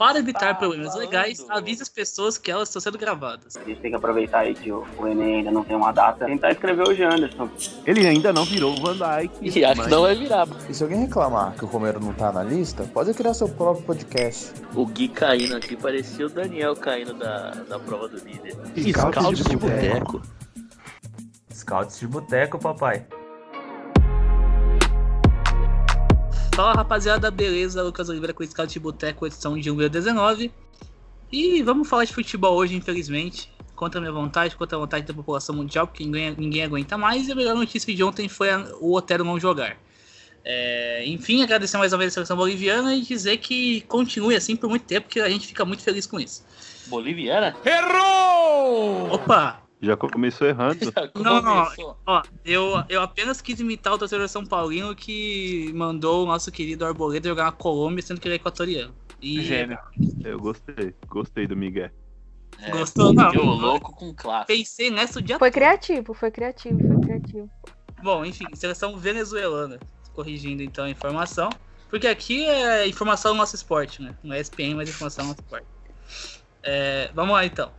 Para evitar problemas legais, avise as pessoas que elas estão sendo gravadas. A gente tem que aproveitar aí que o, o Enem ainda não tem uma data. Tentar escrever o Janderson. Ele ainda não virou o Van Dyke. E acho que não vai virar. E se alguém reclamar que o Romero não tá na lista, pode criar seu próprio podcast. O Gui caindo aqui parecia o Daniel caindo da, da prova do líder. Scouts de boteco. Scouts de boteco, papai. Fala rapaziada, beleza? Lucas Oliveira com o Scout de Boteco, edição de 19. E vamos falar de futebol hoje, infelizmente. Contra a minha vontade, contra a vontade da população mundial, porque ninguém, ninguém aguenta mais. E a melhor notícia de ontem foi a, o Otero não jogar. É, enfim, agradecer mais uma vez a seleção boliviana e dizer que continue assim por muito tempo, que a gente fica muito feliz com isso. Boliviana? Opa! Já começou errando. Não, não, Começou. ó, eu, eu apenas quis imitar o torcedor São Paulino que mandou o nosso querido Arboleda jogar na Colômbia, sendo que ele é equatoriano. E Gênio. Eu gostei. Gostei do Miguel. É, Gostou, não? o louco com classe. pensei nessa o dia Foi criativo, foi criativo, foi criativo. Bom, enfim, seleção venezuelana. Corrigindo então a informação. Porque aqui é informação do nosso esporte, né? Não é SPM, mas informação do nosso esporte. É, vamos lá então.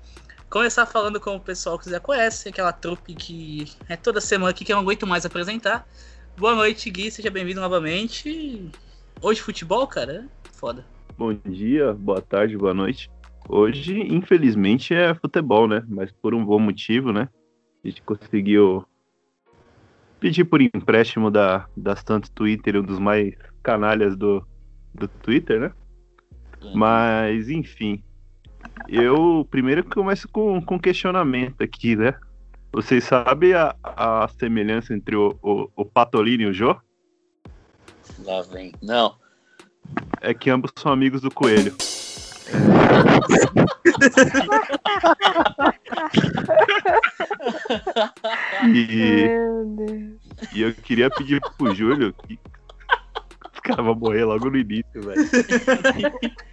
Começar falando com o pessoal que já conhece, aquela trupe que é toda semana aqui que eu não aguento mais apresentar. Boa noite, Gui, seja bem-vindo novamente. Hoje futebol, cara? Foda. Bom dia, boa tarde, boa noite. Hoje, infelizmente, é futebol, né? Mas por um bom motivo, né? A gente conseguiu pedir por empréstimo da, da Santos Twitter, um dos mais canalhas do, do Twitter, né? Mas, enfim. Eu primeiro começo com, com questionamento aqui, né? Vocês sabem a, a semelhança entre o, o, o Patolino e o Jô? Lá vem. Não. É que ambos são amigos do Coelho. E, Meu Deus. e eu queria pedir pro Júlio que. Os caras vão morrer logo no início, velho.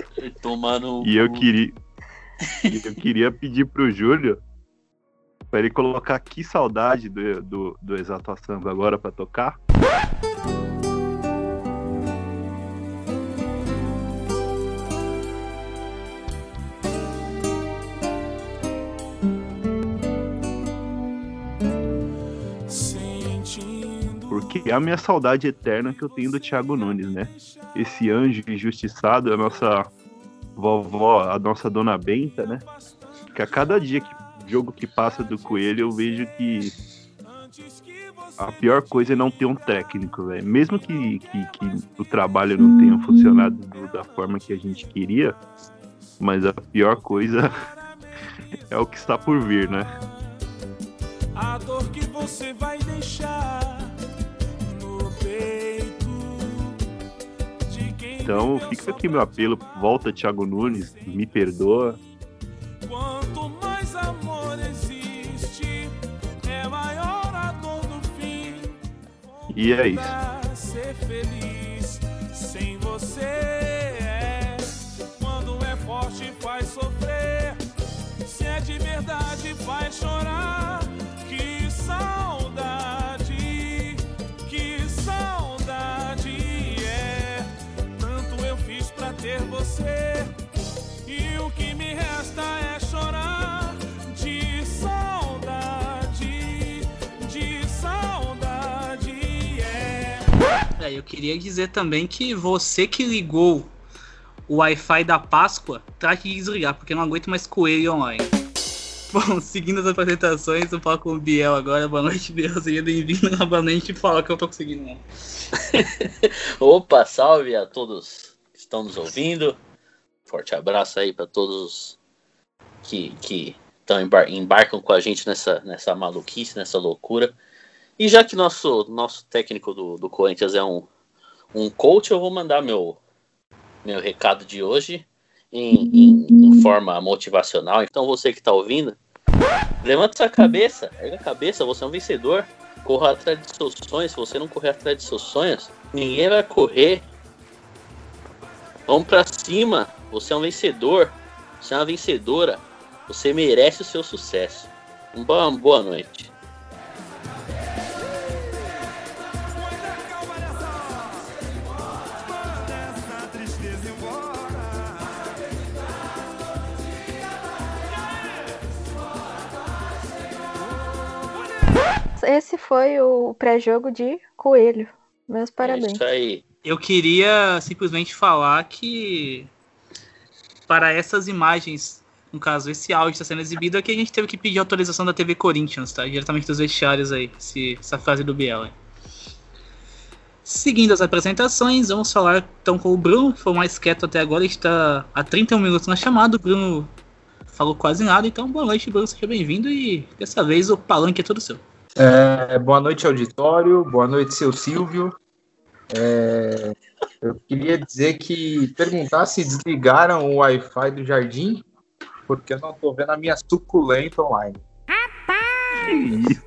Tomando. E eu queria. Eu queria pedir pro Júlio pra ele colocar que saudade do, do, do Exato Samba agora pra tocar. Porque é a minha saudade eterna que eu tenho do Thiago Nunes, né? Esse anjo injustiçado, a nossa vovó, a nossa dona Benta, né? Que a cada dia que jogo que passa do Coelho, eu vejo que a pior coisa é não ter um técnico, velho. Mesmo que, que, que o trabalho não tenha funcionado do- da forma que a gente queria, mas a pior coisa é o que está por vir, né? A dor que você vai deixar Então fica aqui meu apelo, volta Thiago Nunes, me perdoa. Quanto mais amor existe, é maior a dor do fim. E é isso. Ser feliz sem você é. Quando é forte faz sofrer, se é de verdade faz chorar. E o que me resta é chorar de saudade, de saudade, é. É, eu queria dizer também que você que ligou o Wi-Fi da Páscoa, trate de desligar, porque eu não aguento mais coelho online. Bom, seguindo as apresentações, eu falo com o Biel agora. Boa noite, Biel. Seja bem-vindo novamente. Fala que eu tô conseguindo. Não. Opa, salve a todos que estão nos ouvindo. Forte abraço aí para todos que, que tão embar embarcam com a gente nessa, nessa maluquice, nessa loucura. E já que nosso, nosso técnico do, do Corinthians é um, um coach, eu vou mandar meu, meu recado de hoje em, em, em forma motivacional. Então você que está ouvindo, levanta sua cabeça, erga a cabeça, você é um vencedor. Corra atrás de seus sonhos. Se você não correr atrás de seus sonhos, ninguém vai correr. Vamos pra cima. Você é um vencedor, você é uma vencedora, você merece o seu sucesso. Uma boa noite. Esse foi o pré-jogo de Coelho. Meus parabéns. É isso aí. Eu queria simplesmente falar que para essas imagens, no caso, esse áudio está sendo exibido, é que a gente teve que pedir autorização da TV Corinthians, tá? Diretamente dos vestiários aí, esse- essa frase do Biel. aí. Seguindo as apresentações, vamos falar então com o Bruno, que foi mais quieto até agora, está há 31 minutos na chamada. O Bruno falou quase nada, então boa noite, Bruno, seja bem-vindo e dessa vez o palanque é todo seu. É, boa noite, auditório. Boa noite, seu Silvio. É, eu queria dizer que perguntar se desligaram o Wi-Fi do jardim, porque eu não tô vendo a minha suculenta online. Que isso?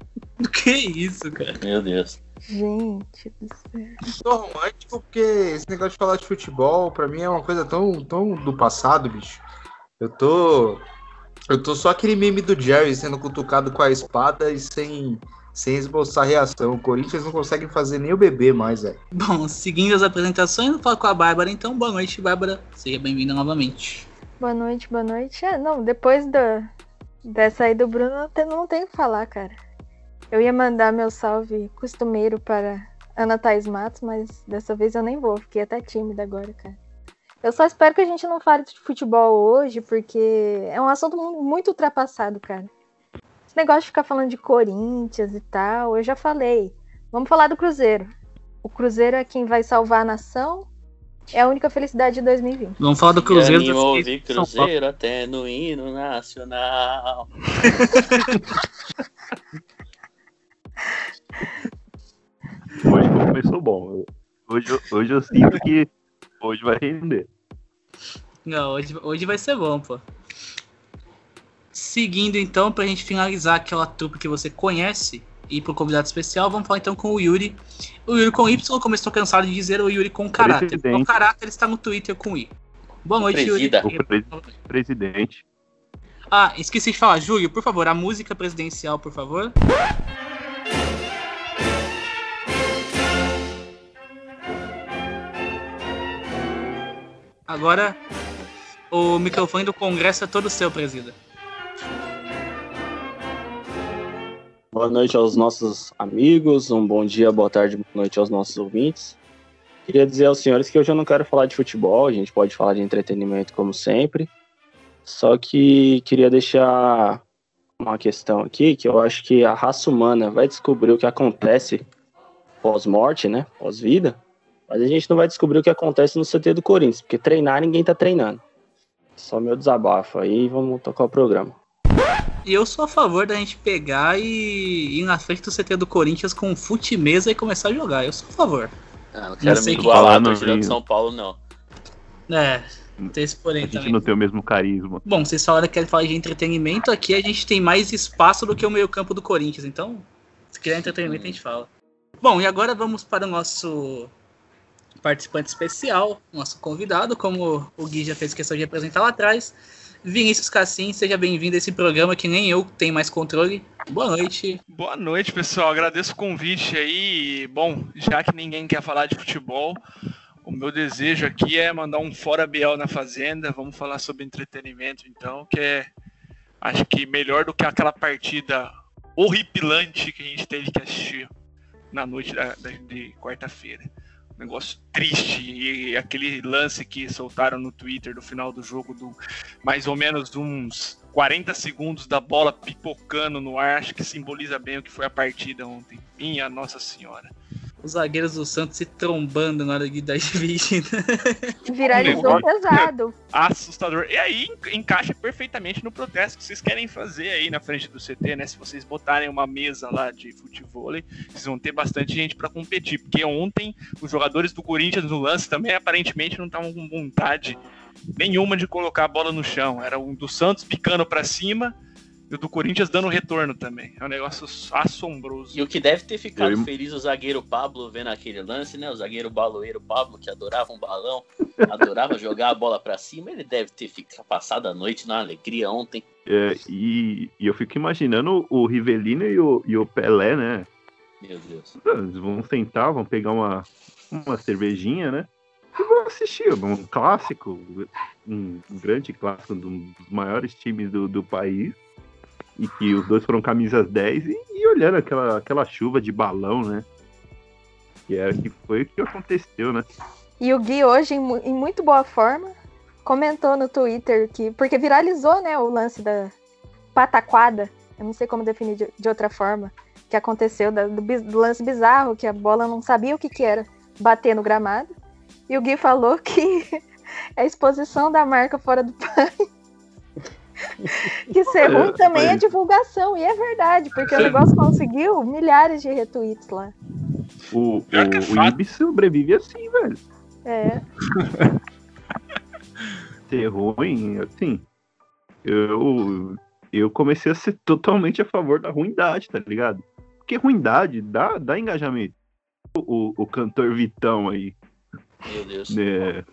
Que isso, cara? Meu Deus. Gente do céu. Tô romântico porque esse negócio de falar de futebol, pra mim é uma coisa tão, tão do passado, bicho. Eu tô. Eu tô só aquele meme do Jerry sendo cutucado com a espada e sem, sem esboçar reação. O Corinthians não consegue fazer nem o bebê mais, velho. Bom, seguindo as apresentações, vou falar com a Bárbara, então boa noite, Bárbara. Seja bem-vinda novamente. Boa noite, boa noite. É, não, depois da, dessa aí do Bruno, não tem, não tem o que falar, cara. Eu ia mandar meu salve costumeiro para Ana Thaís Matos, mas dessa vez eu nem vou, fiquei até tímida agora, cara. Eu só espero que a gente não fale de futebol hoje, porque é um assunto mu- muito ultrapassado, cara. Esse negócio de ficar falando de Corinthians e tal, eu já falei. Vamos falar do Cruzeiro. O Cruzeiro é quem vai salvar a nação. É a única felicidade de 2020. Vamos falar do Cruzeiro. São Paulo. Cruzeiro até no hino nacional. Hoje começou bom. Hoje, eu- hoje eu sinto que hoje vai render. Não, hoje, hoje vai ser bom, pô. Seguindo então, pra gente finalizar aquela trupe que você conhece e pro convidado especial, vamos falar então com o Yuri. O Yuri com Y, como eu estou cansado de dizer, o Yuri com caráter. Presidente. O caráter está no Twitter com I. Boa noite, Presida. Yuri. O pre- presidente. Ah, esqueci de falar, Júlio, por favor, a música presidencial, por favor. Agora, o microfone do Congresso é todo seu, presida. Boa noite aos nossos amigos, um bom dia, boa tarde, boa noite aos nossos ouvintes. Queria dizer aos senhores que hoje eu não quero falar de futebol, a gente pode falar de entretenimento como sempre. Só que queria deixar uma questão aqui, que eu acho que a raça humana vai descobrir o que acontece pós-morte, né, pós-vida, mas a gente não vai descobrir o que acontece no CT do Corinthians, porque treinar ninguém tá treinando. Só meu desabafo aí, vamos tocar o programa. E eu sou a favor da gente pegar e ir na frente do CT do Corinthians com fute mesa e começar a jogar. Eu sou a favor. Ah, não quero sei me que igualar falar a no torcida Rio. São Paulo, não. É, tem esse A porém gente também. não tem o mesmo carisma. Bom, vocês falaram que querem falar de entretenimento, aqui a gente tem mais espaço do que o meio campo do Corinthians, então, se quiser entretenimento a gente fala. Bom, e agora vamos para o nosso participante especial, nosso convidado, como o Gui já fez questão de apresentar lá atrás. Vinícius Cassim, seja bem-vindo a esse programa que nem eu tenho mais controle. Boa noite. Boa noite, pessoal. Agradeço o convite aí. Bom, já que ninguém quer falar de futebol, o meu desejo aqui é mandar um fora Biel na Fazenda. Vamos falar sobre entretenimento, então, que é acho que melhor do que aquela partida horripilante que a gente teve que assistir na noite da- da- de quarta-feira. Negócio triste e aquele lance que soltaram no Twitter do final do jogo do mais ou menos uns 40 segundos da bola pipocando no ar, acho que simboliza bem o que foi a partida ontem. Minha Nossa Senhora. Os zagueiros do Santos se trombando na hora de dar dividida. Viralizou pesado. Assustador. E aí en- encaixa perfeitamente no protesto que vocês querem fazer aí na frente do CT, né? Se vocês botarem uma mesa lá de futebol, vocês vão ter bastante gente pra competir. Porque ontem os jogadores do Corinthians no lance também aparentemente não estavam com vontade nenhuma de colocar a bola no chão. Era um do Santos picando pra cima e o do Corinthians dando retorno também. É um negócio assombroso. E o que deve ter ficado Eu- feliz o zagueiro Pablo vendo aquele lance, né? O zagueiro baloeiro Pablo, que adorava um balão, adorava jogar a bola pra cima, ele deve ter ficado passado a noite na alegria ontem. É, e, e eu fico imaginando o Rivelino e o, e o Pelé, né? Meu Deus. Eles vão sentar, vão pegar uma, uma cervejinha, né? E vão assistir um clássico, um grande clássico, um dos maiores times do, do país. E que os dois foram camisas 10 e, e olhando aquela, aquela chuva de balão, né? Que era que foi o que aconteceu, né? E o Gui hoje, em, em muito boa forma, comentou no Twitter que. Porque viralizou, né, o lance da pataquada. Eu não sei como definir de, de outra forma. Que aconteceu, da- do, do lance bizarro, que a bola não sabia o que, que era bater no gramado. E o Gui falou que é a exposição da marca fora do país. Que ser Olha, ruim também é divulgação. E é verdade, porque o negócio conseguiu milhares de retweets lá. O, o, é o fato. Ibis sobrevive assim, velho. É. Ser ruim, assim. Eu, eu comecei a ser totalmente a favor da ruindade, tá ligado? Porque ruindade dá, dá engajamento. O, o, o cantor Vitão aí, Meu Deus. né?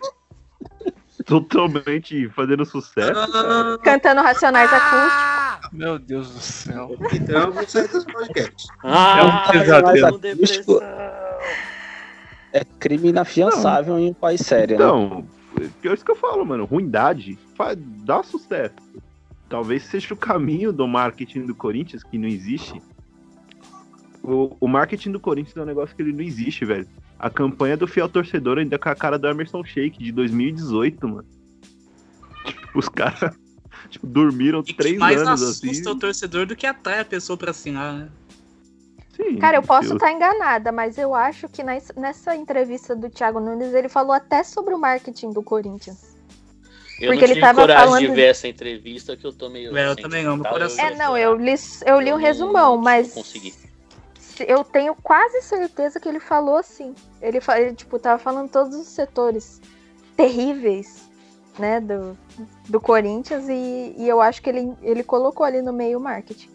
Totalmente fazendo sucesso. cara. Cantando Racionais Acústicos. Meu Deus do céu. Então eu vou sair desse podcast. Ah, É um pesadelo. depressão. É crime inafiançável em um país sério, né? Então, é isso que eu falo, mano. Ruindade fa- dá sucesso. Talvez seja o caminho do marketing do Corinthians, que não existe. O, o marketing do Corinthians é um negócio que ele não existe, velho. A campanha do fiel torcedor ainda com a cara do Emerson Sheik de 2018, mano. Tipo, os caras tipo, dormiram E que três mais anos assusta assim. o torcedor do que atrai a pessoa pra assinar, né? Sim, Cara, eu posso estar enganada, mas eu acho que nessa entrevista do Thiago Nunes ele falou até sobre o marketing do Corinthians. Eu Porque não ele tive tava coragem falando de ver essa entrevista que eu tô meio. É, eu também não, meu sentimental, coração- É, não, eu li, eu li um não- resumão, Não mas consegui. Eu tenho quase certeza que ele falou assim. Ele, ele tipo, tava falando todos os setores terríveis, né, do, do Corinthians e, e eu acho que ele, ele colocou ali no meio o marketing.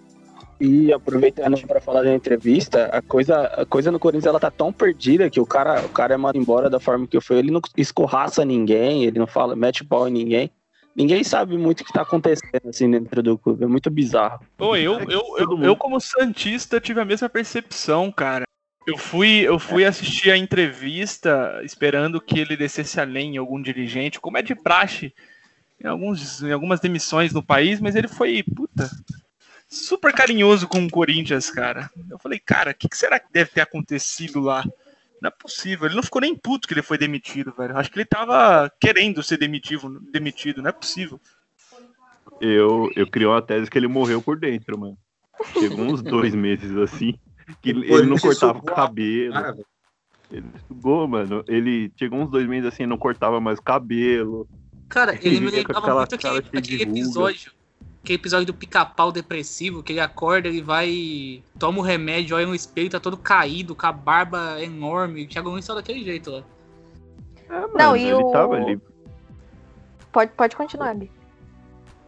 E aproveitando para falar da entrevista, a coisa, a coisa no Corinthians ela tá tão perdida que o cara, o cara é mandado embora da forma que foi. Ele não escorraça ninguém, ele não fala, mete pau em ninguém. Ninguém sabe muito o que tá acontecendo assim dentro do clube. É muito bizarro. Pô, eu, eu, eu, eu, como Santista, tive a mesma percepção, cara. Eu fui, eu fui assistir a entrevista esperando que ele descesse além em algum dirigente, como é de praxe em, alguns, em algumas demissões no país, mas ele foi, puta, super carinhoso com o Corinthians, cara. Eu falei, cara, o que, que será que deve ter acontecido lá? Não é possível. Ele não ficou nem puto que ele foi demitido, velho. Acho que ele tava querendo ser demitido, demitido. Não é possível. Eu, eu criei uma tese que ele morreu por dentro, mano. Chegou uns dois meses assim, que ele ele não cortava o cabelo. Cara. Ele sugou, mano. Ele chegou uns dois meses assim, não cortava mais o cabelo. Cara, ele me Fica com lembrava muito aquele, aquele episódio. Aquele episódio do pica-pau depressivo, que ele acorda, ele vai. toma o remédio, olha no espelho, tá todo caído, com a barba enorme. O Thiago Nunes tá daquele jeito lá. É, mano, Não, e ele o- tava ali. Pode, pode continuar, Bi.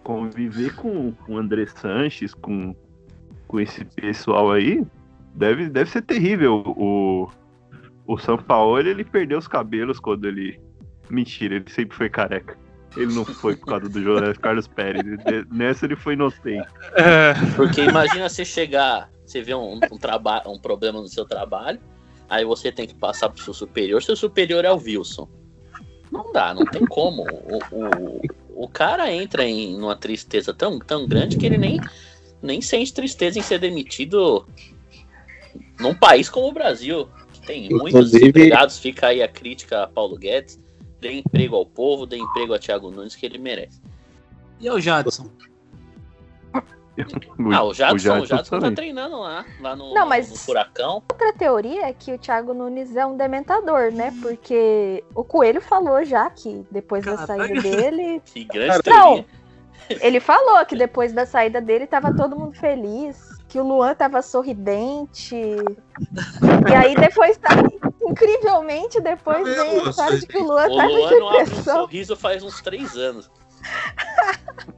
Conviver com com o André Sanches, com, com esse pessoal aí, deve, deve ser terrível. O, o São Paulo, ele perdeu os cabelos quando ele. Mentira, ele sempre foi careca. Ele não foi por causa do José Carlos Pérez. Ele- Nessa ele foi inocente. Porque imagina você chegar, você vê um, um, traba um problema no seu trabalho, aí você tem que passar pro seu superior, seu superior é o Wilson. Não dá, não tem como. O, o, o cara entra em uma tristeza tão, tão grande que ele nem, nem sente tristeza em ser demitido num país como o Brasil, que tem muitos Inclusive- empregados. Fica aí a crítica a Paulo Guedes. Dê emprego ao povo, dê emprego a Thiago Nunes, que ele merece. E o Jadson? ah, o Jadson, o Jadson tá também. treinando lá, lá no, Não, mas- no Furacão. Outra teoria é que o Thiago Nunes é um dementador, né? Porque o Coelho falou já que depois da Caralho. saída dele. Que grande Não, teoria. ele falou que depois da saída dele tava todo mundo feliz, que o Luan tava sorridente. E aí depois tá. Incrivelmente, depois Tá vem a Luan história de que o Luan O tava Luan em não abre um depressão. sorriso faz uns três anos.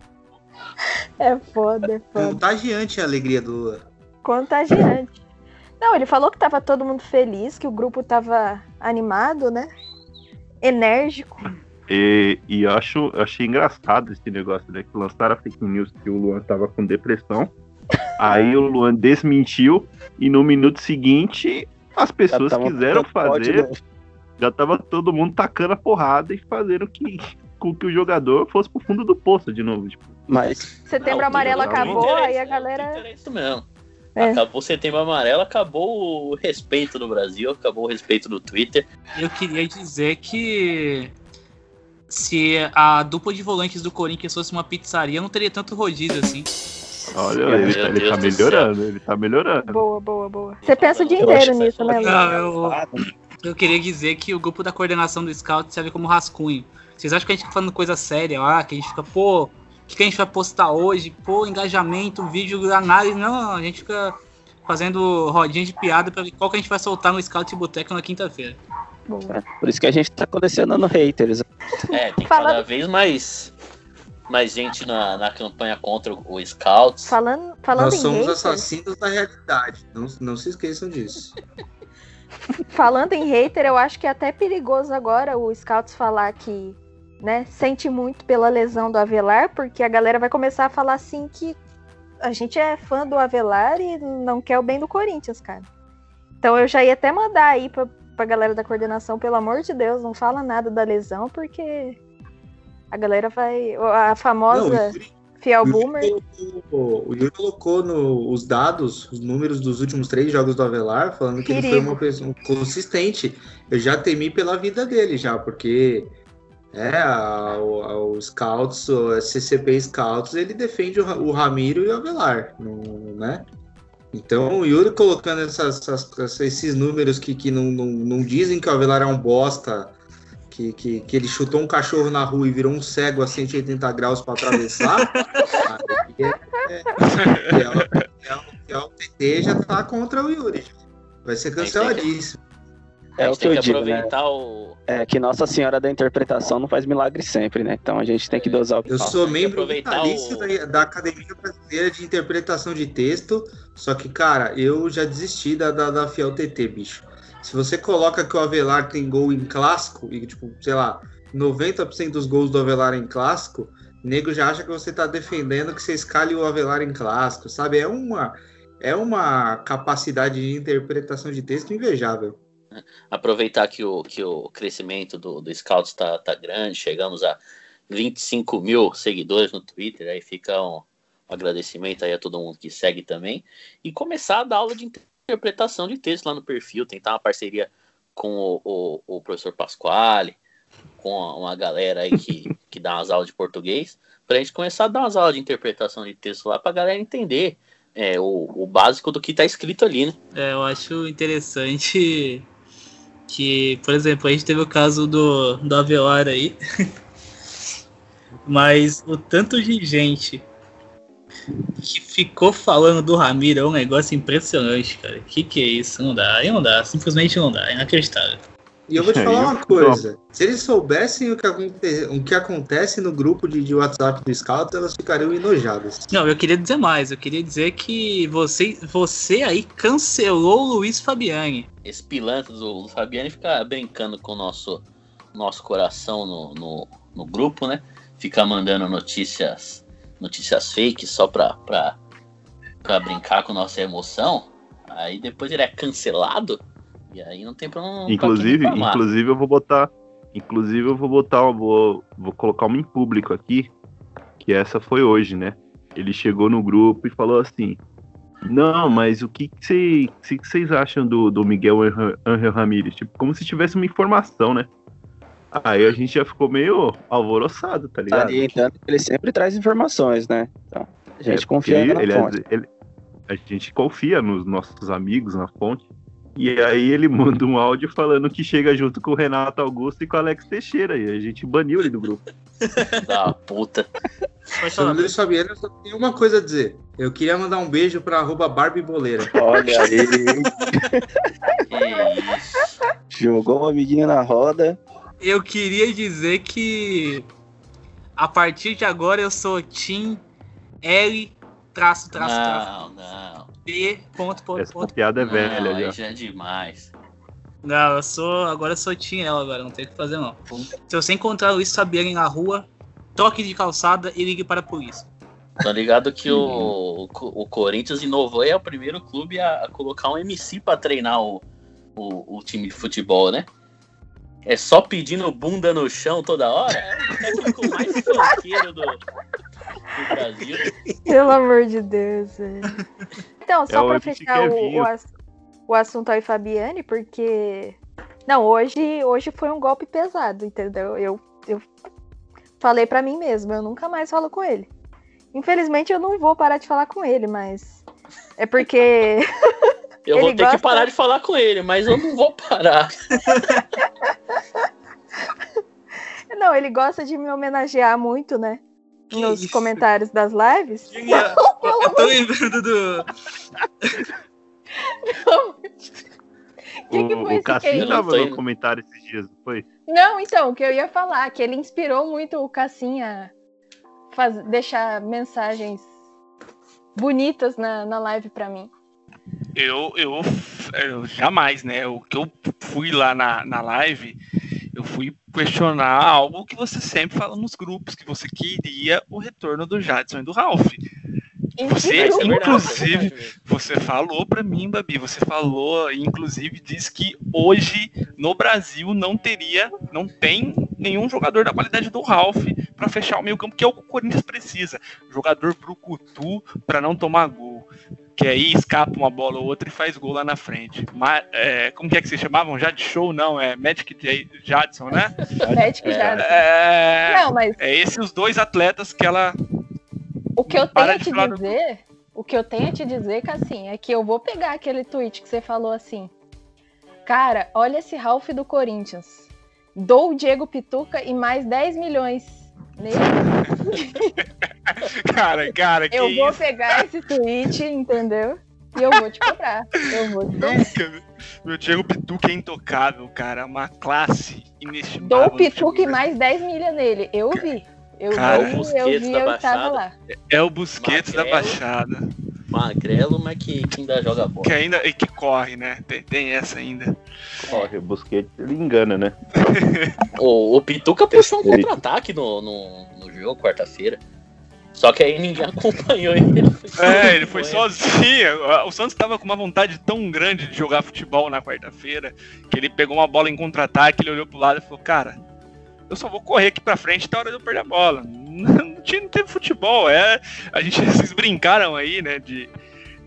É foda, é foda. Contagiante a alegria do Lula. Contagiante. Não, ele falou que tava todo mundo feliz, que o grupo tava animado, né? Enérgico. E, e eu acho, eu achei engraçado esse negócio, né? Que lançaram a fake news que o Luan tava com depressão. Aí o Luan desmentiu e no minuto seguinte as pessoas quiseram fazer. né? Já tava todo mundo tacando a porrada e fazendo que, com que o jogador fosse pro fundo do poço de novo. Tipo, Mas Setembro Não, Amarelo não, não acabou, interessa, aí a não galera. isso mesmo. É. Acabou o setembro amarelo, acabou o respeito no Brasil, acabou o respeito no Twitter. Eu queria dizer que se a dupla de volantes do Corinthians fosse uma pizzaria, não teria tanto rodízio assim. Olha, Meu ele, tá- ele Deus tá do melhorando, ele tá melhorando. Boa, boa, boa. Você pensa o dia inteiro nisso, né, Lu? Não, eu, eu queria dizer que o grupo da coordenação do Scout serve como rascunho. Vocês acham que a gente tá falando coisa séria lá, que a gente fica, pô, o que, que a gente vai postar hoje? Pô, engajamento, vídeo, análise. Não, a gente fica fazendo rodinha de piada pra ver qual que a gente vai soltar no Scout Boteco na quinta-feira. Por isso que a gente tá colecionando haters. É, tem Fala- cada vez mais, mais gente na, na campanha contra o, Scouts. Falando, falando Nós em somos haters, assassinos da realidade. Não, não se esqueçam disso. falando em hater, eu acho que é até perigoso agora o Scouts falar que, né, sente muito pela lesão do Avelar, porque a galera vai começar a falar assim que a gente é fã do Avelar e não quer o bem do Corinthians, cara. Então eu já ia até mandar aí pra, pra galera da coordenação, pelo amor de Deus, não fala nada da lesão, porque a galera vai. A Não, famosa o Yuri, Fiel o Yuri Boomer. colocou, o Yuri colocou no- os dados, os números dos últimos três jogos do Avelar, falando que ele foi uma pessoa consistente. Eu já temi pela vida dele, já, porque é, a- a- o Scouts, o CCP Scouts, ele defende o, o Ramiro e o Avelar, não- né? Então o Yuri colocando essas- essas- esses números que, que não, não, não dizem que o Avelar é um bosta, que, que, que ele chutou um cachorro na rua e virou um cego a 180 graus para atravessar, aí é, é, é, o- é TT já tá contra o Yuri. Vai ser canceladíssimo. A É o que eu digo, né? o. É que Nossa Senhora da Interpretação não faz milagre sempre, né? Então a gente tem que dosar o que Eu sou membro vitalício o- da, da Academia Brasileira de Interpretação de Texto, só que, cara, eu já desisti da, da, da Fiel TT, bicho. Se você coloca que o Avelar tem gol em clássico, e tipo, sei lá, 90% dos gols do Avelar em clássico, nego já acha que você tá defendendo que você escalhe o Avelar em clássico, sabe? É uma, é uma capacidade de interpretação de texto invejável. aproveitar que o, que o crescimento do, do Scouts tá, tá grande, chegamos a 25 mil seguidores no Twitter, aí fica um, um agradecimento aí a todo mundo que segue também, e começar a dar aula de interpretação de texto lá no perfil, tentar uma parceria com o, o, o professor Pasquale, com uma galera aí que, que dá umas aulas de português, pra gente começar a dar umas aulas de interpretação de texto lá pra galera entender é, o, o básico do que tá escrito ali, né? É, eu acho interessante que, por exemplo, a gente teve o caso do, do Avelar aí. Mas o tanto de gente que ficou falando do Ramiro é um negócio impressionante, cara. Que que é isso? Não dá, aí não dá, simplesmente não dá, é inacreditável. E eu vou te É, falar uma coisa: se eles soubessem o que, aconte- o que acontece no grupo de, de WhatsApp do Scout, elas ficariam enojadas. Não, eu queria dizer mais, eu queria dizer que você, você aí cancelou o Luiz Fabiani. esse pilantra do, do Fabiani fica brincando com o nosso, nosso coração no, no, no grupo, né? Fica mandando notícias notícias fakes só pra, pra, pra brincar com nossa emoção. Aí depois ele é cancelado. E aí não tem quem Inclusive, inclusive eu vou botar, inclusive eu vou botar, uma- vou, vou colocar uma em público aqui, que essa foi hoje, né? Ele chegou no grupo e falou assim: "Não, mas o que que cê- que que vocês acham do, do Miguel Angel Ramírez? Tipo, como se tivesse uma informação, né? Aí a gente já ficou meio alvoroçado, tá ligado? Salientando que ele sempre traz informações, né? Então, a gente É, confia na ele- fonte. ele- a gente confia nos nossos amigos na fonte. E aí ele manda um áudio falando que chega junto com o Renato Augusto e com o Alex Teixeira. E a gente baniu ele do grupo. Da puta. Pode Sobre o Fabiano, eu só tenho uma coisa a dizer. Eu queria mandar um beijo pra arroba Barbie Boleira. Olha aí, Que isso. jogou uma menina na roda. Eu queria dizer que a partir de agora eu sou Team L traço traço traço Não, não. B ponto ponto Essa ponto. piada é não, velha aí já. já é demais. Não, eu sou agora eu sou Team L agora, não tem o que fazer não. Se você encontrar o Luiz Fabiani na rua, toque de calçada e ligue para a polícia. Tô ligado que o, o, o Corinthians inovou e é o primeiro clube a, a colocar um MC pra treinar o, o, o time de futebol, né? É só pedindo bunda no chão toda hora. É o técnico mais funkeiro do, do Brasil. Pelo amor de Deus, velho. Então, só É o pra fechar o, Kevinho. o, ass- o assunto aí, Fabiane, porque. Não, hoje, hoje foi um golpe pesado, entendeu? Eu, eu falei pra mim mesmo, eu nunca mais falo com ele. Infelizmente, eu não vou parar de falar com ele, mas. É porque. Eu vou Ele ter gosta- que parar de falar com ele, mas eu não vou parar. Não, ele gosta de me homenagear muito, né? Que Nos isso? comentários das lives. Tinha- Eu tô lembrando do. Que que o foi o Cassinho Tô no indo. comentário esses dias, não foi? Não, então, o que eu ia falar, que ele inspirou muito o Cassinha a faz- deixar mensagens bonitas na, na live pra mim. Eu, eu, eu jamais, né? O que eu fui lá na, na live, eu fui questionar algo que você sempre fala nos grupos, que você queria o retorno do Jadson e do Ralph. Você, é inclusive, é mesmo. Você falou pra mim, Babi, você falou, inclusive disse que hoje no Brasil não teria, não tem nenhum jogador da qualidade do Ralph pra fechar o meio campo, que é o que o Corinthians precisa. Jogador brucutu pra não tomar gol. Que aí escapa uma bola ou outra e faz gol lá na frente. Ma- é, como que é que vocês chamavam? Já de show, não? É Magic J- Jadson, né? Magic É. já. É, Não, mas é esses os dois atletas que ela. o que eu tenho a te falar do- dizer, o que eu tenho a te dizer, Cassim, é que eu vou pegar aquele tweet que você falou assim. Cara, olha esse Ralph do Corinthians. Dou o Diego Pituca e mais 10 milhões. Cara, cara, que Eu vou isso? pegar esse tweet, entendeu? E eu vou te cobrar. Eu vou te. Nunca. Meu Diego Pituca é intocável, cara. É uma classe inestimável. Dou o e futebol. mais 10 milha nele. Eu vi. Eu Cara, vi, eu vi, da eu estava Baixada. lá. É o Busquets da. Baixada. Magrelo, mas que, que ainda joga bola. Que ainda. E que corre, né? Tem, tem essa ainda. Corre, o Busquets, ele engana, né? O, o Pituca puxou um contra-ataque no, no, no jogo, quarta-feira. Só que aí ninguém acompanhou ele. Ele foi É, ele foi sozinho. sozinho. O Santos tava com uma vontade tão grande de jogar futebol na quarta-feira que ele pegou uma bola em contra-ataque, ele olhou pro lado e falou: Cara, eu só vou correr aqui pra frente a hora de eu perder a bola. Não, tinha, não teve futebol. É, a gente, vocês brincaram aí, né, de,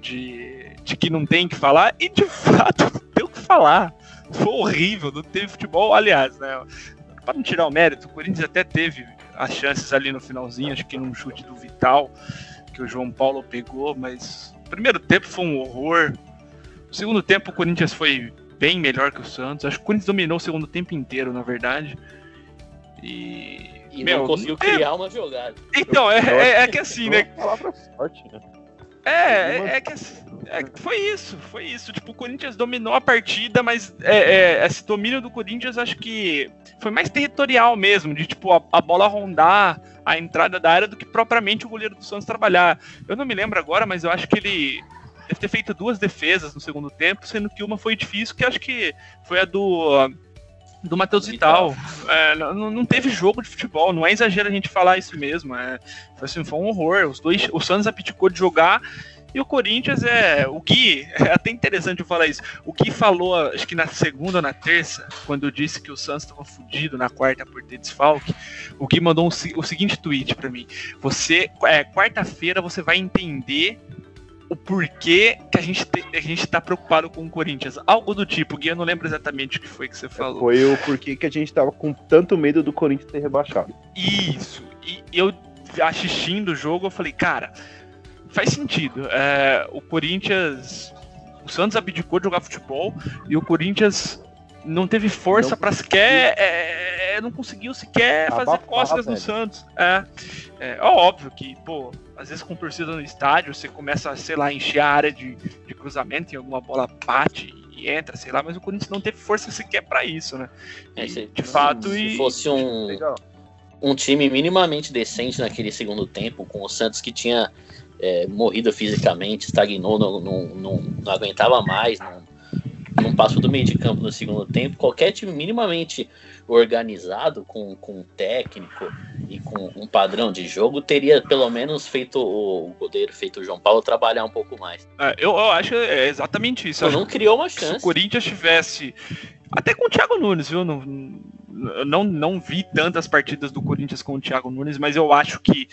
de, de que não tem que falar, e de fato, deu o que falar. Foi horrível, não teve futebol. Aliás, né, pra não tirar o mérito, o Corinthians até teve as chances ali no finalzinho, acho que num chute do Vital, que o João Paulo pegou, mas o primeiro tempo foi um horror. O segundo tempo o Corinthians foi bem melhor que o Santos. Acho que o Corinthians dominou o segundo tempo inteiro, na verdade. E. E Meu, não conseguiu criar uma jogada. Então, é, é, é que assim, né? Palavra sorte, né? É, é, é que assim, é foi isso, foi isso. Tipo, o Corinthians dominou a partida, mas é, é, esse domínio do Corinthians acho que foi mais territorial mesmo, de tipo a, a bola rondar a entrada da área do que propriamente o goleiro do Santos trabalhar. Eu não me lembro agora, mas eu acho que ele deve ter feito duas defesas no segundo tempo, sendo que uma foi difícil, que acho que foi a do do Matheus Vital. É, não, não teve jogo de futebol, não é exagero a gente falar isso mesmo. É, foi, assim, foi um horror. Os dois, o Santos abdicou de jogar e o Corinthians é. O Gui, é até interessante eu falar isso. O Gui falou, acho que na segunda ou na terça, quando eu disse que o Santos estava fudido na quarta por ter desfalque, o Gui mandou um o seguinte tweet pra mim. Você, é, quarta-feira você vai entender o porquê que a gente, te- a gente tá preocupado com o Corinthians. Algo do tipo, Gui, eu não lembro exatamente o que foi que você falou. Foi o porquê que a gente tava com tanto medo do Corinthians ser rebaixado. Isso. E eu assistindo o jogo, eu falei, cara, faz sentido. É, o Corinthians. O Santos abdicou de jogar futebol e o Corinthians não teve força pra sequer. é, é, não conseguiu sequer fazer Abafar, cócegas no velho. Santos. É, é óbvio que, pô, às vezes com torcida no estádio, você começa, sei lá, a encher a área de, de cruzamento e alguma bola bate e entra, sei lá, mas o Corinthians não teve força sequer pra isso, né? É, se- de fato, Se e. fosse um, Legal. um time minimamente decente naquele segundo tempo, com o Santos que tinha é, morrido fisicamente, estagnou, não, não, não, não aguentava mais, não, não passou do meio de campo no segundo tempo, qualquer time minimamente organizado, com, com um técnico e com um padrão de jogo, teria pelo menos feito o, goleiro, feito o João Paulo, trabalhar um pouco mais. É, eu, eu acho é exatamente isso. Não, não criou uma Se o chance. Corinthians tivesse. Até com o Thiago Nunes, viu? Não, eu não, não vi tantas partidas do Corinthians com o Thiago Nunes, mas eu acho que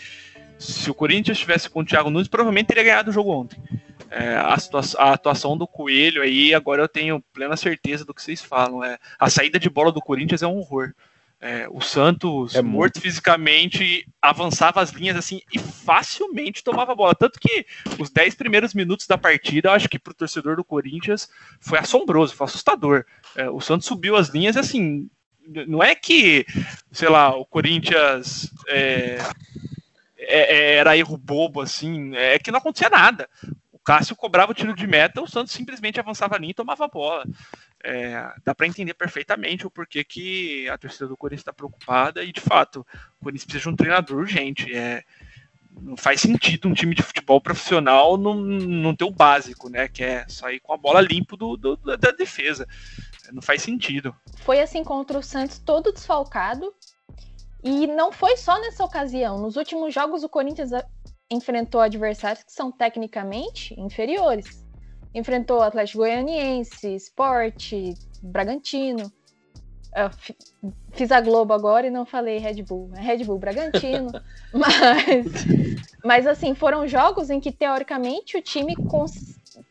se o Corinthians tivesse com o Thiago Nunes, provavelmente teria ganhado o jogo ontem. É, a, a atuação do Coelho aí, agora eu tenho plena certeza do que vocês falam. É, a saída de bola do Corinthians é um horror. É, o Santos, É morto fisicamente, avançava as linhas assim e facilmente tomava a bola. Tanto que os 10 primeiros minutos da partida, eu acho que pro torcedor do Corinthians foi assombroso, foi assustador. É, o Santos subiu as linhas e assim. Não é que, sei lá, o Corinthians é, é- é- era erro bobo, assim, é que não acontecia nada. Cássio cobrava o tiro de meta, o Santos simplesmente avançava a linha e tomava a bola. É, dá para entender perfeitamente o porquê que a torcida do Corinthians está preocupada e, de fato, o Corinthians precisa de um treinador urgente. É, não faz sentido um time de futebol profissional não, não ter o básico, né? Que é sair com a bola limpo do, do- da- defesa. Não faz sentido. Foi assim contra o Santos, todo desfalcado. E não foi só nessa ocasião. Nos últimos jogos, o Corinthians enfrentou adversários que são tecnicamente inferiores. Enfrentou Atlético Goianiense, Sport, Bragantino. Eu fiz a Globo agora e não falei Red Bull. É Red Bull Bragantino. mas, mas, assim, foram jogos em que, teoricamente, o time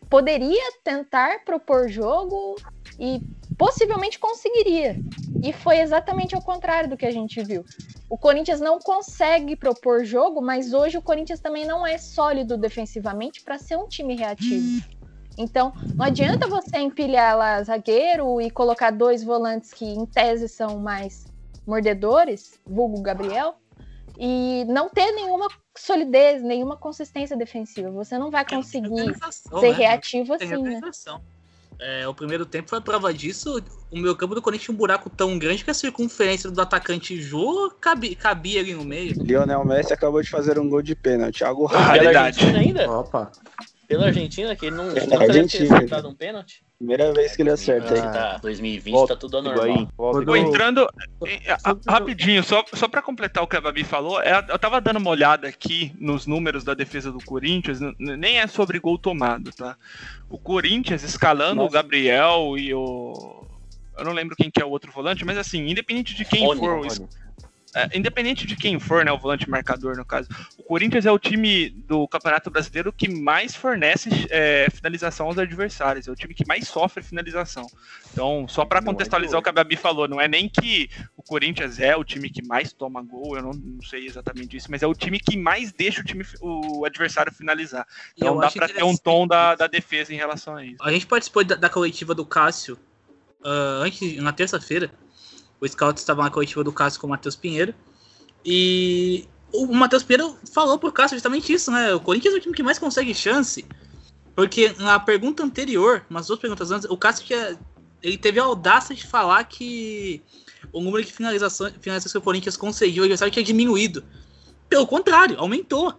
poderia tentar propor jogo e possivelmente conseguiria. E foi exatamente ao contrário do que a gente viu. O Corinthians não consegue propor jogo, mas hoje o Corinthians também não é sólido defensivamente para ser um time reativo. Então, não adianta você empilhar lá zagueiro e colocar dois volantes que, em tese, são mais mordedores, vulgo Gabriel, e não ter nenhuma solidez, nenhuma consistência defensiva. Você não vai conseguir ser né? reativo assim, né? É, o primeiro tempo foi a prova disso. O meu campo do Corinthians tinha um buraco tão grande que a circunferência do atacante Jô cabia, cabia ali no meio. Lionel Messi acabou de fazer um gol de pênalti. Thiago Pela Raridade. Argentina ainda? Opa. Pela Argentina, que ele não, É, ter Argentina. acertado um pênalti. Primeira vez que ele acerta aí. Ah. Tá, 2020 Volta, tá tudo normal. volta aí. entrando eh, a- rapidinho, só, só para completar o que a Babi falou, é, eu tava dando uma olhada aqui nos números da defesa do Corinthians, nem é sobre gol tomado, tá? O Corinthians escalando o Nossa. Gabriel e o. Eu não lembro quem que é o outro volante, mas assim, independente de quem Rony, for o, Rony. É, independente de quem for, né, o volante marcador no caso, o Corinthians é o time do Campeonato Brasileiro que mais fornece é, finalização aos adversários, é o time que mais sofre finalização. Então, só para é contextualizar o que a Babi falou, não é nem que o Corinthians é o time que mais toma gol, eu não, não sei exatamente isso, mas é o time que mais deixa o time o adversário finalizar. Então dá para ter um tom da, da defesa em relação a isso. A gente participou da, da coletiva do Cássio ah, antes, na terça-feira. O Scout estava na coletiva do Cássio com o Matheus Pinheiro. E o Matheus Pinheiro falou pro Cássio justamente isso, né? O Corinthians é o time que mais consegue chance. Porque na pergunta anterior, umas duas perguntas antes, o Cássio tinha, ele teve a audácia de falar que o número de finalizações, finalizações que o Corinthians conseguiu, o adversário tinha diminuído. Pelo contrário, aumentou.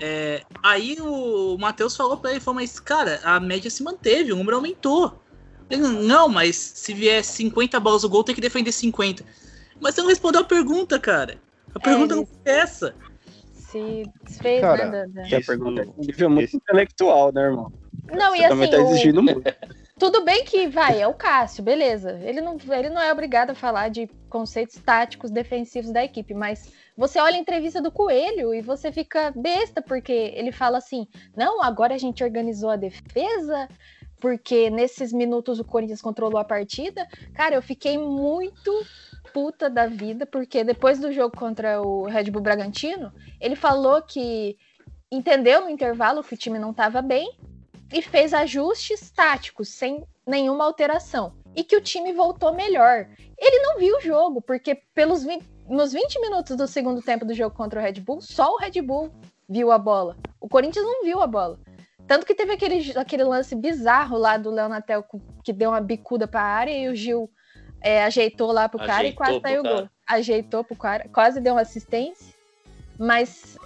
É, aí o Matheus falou pra ele, falou, mas cara, a média se manteve, o número aumentou. Não, mas se vier 50 bolas no gol, tem que defender 50. Mas você não respondeu a pergunta, cara. A pergunta ele- não foi essa. Se desfez, Cara, né? da- da- Que a pergunta é um nível muito intelectual, né, irmão? Não, e Você também assim, tá o- exigindo muito. tudo bem que vai, é o Cássio, beleza. Ele não, ele não é obrigado a falar de conceitos táticos defensivos da equipe, mas você olha a entrevista do Coelho e você fica besta, porque ele fala assim: não, agora a gente organizou a defesa, porque nesses minutos o Corinthians controlou a partida. Cara, eu fiquei muito puta da vida, porque depois do jogo contra o Red Bull Bragantino, ele falou que entendeu no intervalo que o time não estava bem e fez ajustes táticos sem nenhuma alteração e que o time voltou melhor. Ele não viu o jogo, porque pelos 20 nos 20 minutos do segundo tempo do jogo contra o Red Bull, só o Red Bull viu a bola. O Corinthians não viu a bola. Tanto que teve aquele, aquele lance bizarro lá do Leonatel que deu uma bicuda pra área e o Gil é, ajeitou lá pro cara e Ajeitou quase saiu o gol. Ajeitou pro cara, quase deu uma assistência. Mas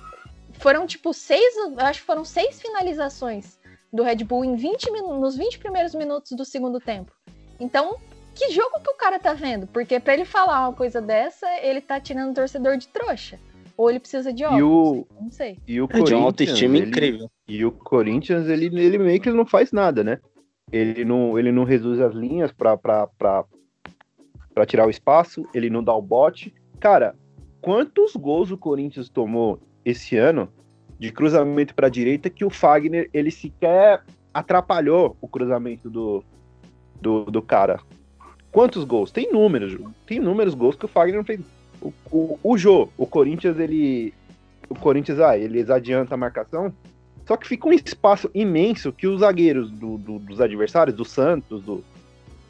foram tipo seis, acho que foram seis finalizações do Red Bull em 20 minu- nos 20 primeiros minutos do segundo tempo. Então, que jogo que o cara tá vendo? Porque pra ele falar uma coisa dessa, ele tá tirando o torcedor de trouxa. Ou ele precisa de E óculos. o, Não sei. e o Ele tinha uma Corinthians, autoestima ele- incrível. E o Corinthians, ele, ele meio que não faz nada, né? Ele não, ele não reduz as linhas pra, pra, pra, pra tirar o espaço, ele não dá o bote. Cara, quantos gols o Corinthians tomou esse ano de cruzamento pra direita que o Fagner, ele sequer atrapalhou o cruzamento do, do, do cara? Quantos gols? Tem números, tem números gols que o Fagner não fez. O, o, o Jô, o Corinthians, ele. O Corinthians, ah, eles adianta a marcação, só que fica um espaço imenso que os zagueiros do- do- dos adversários, do Santos, do,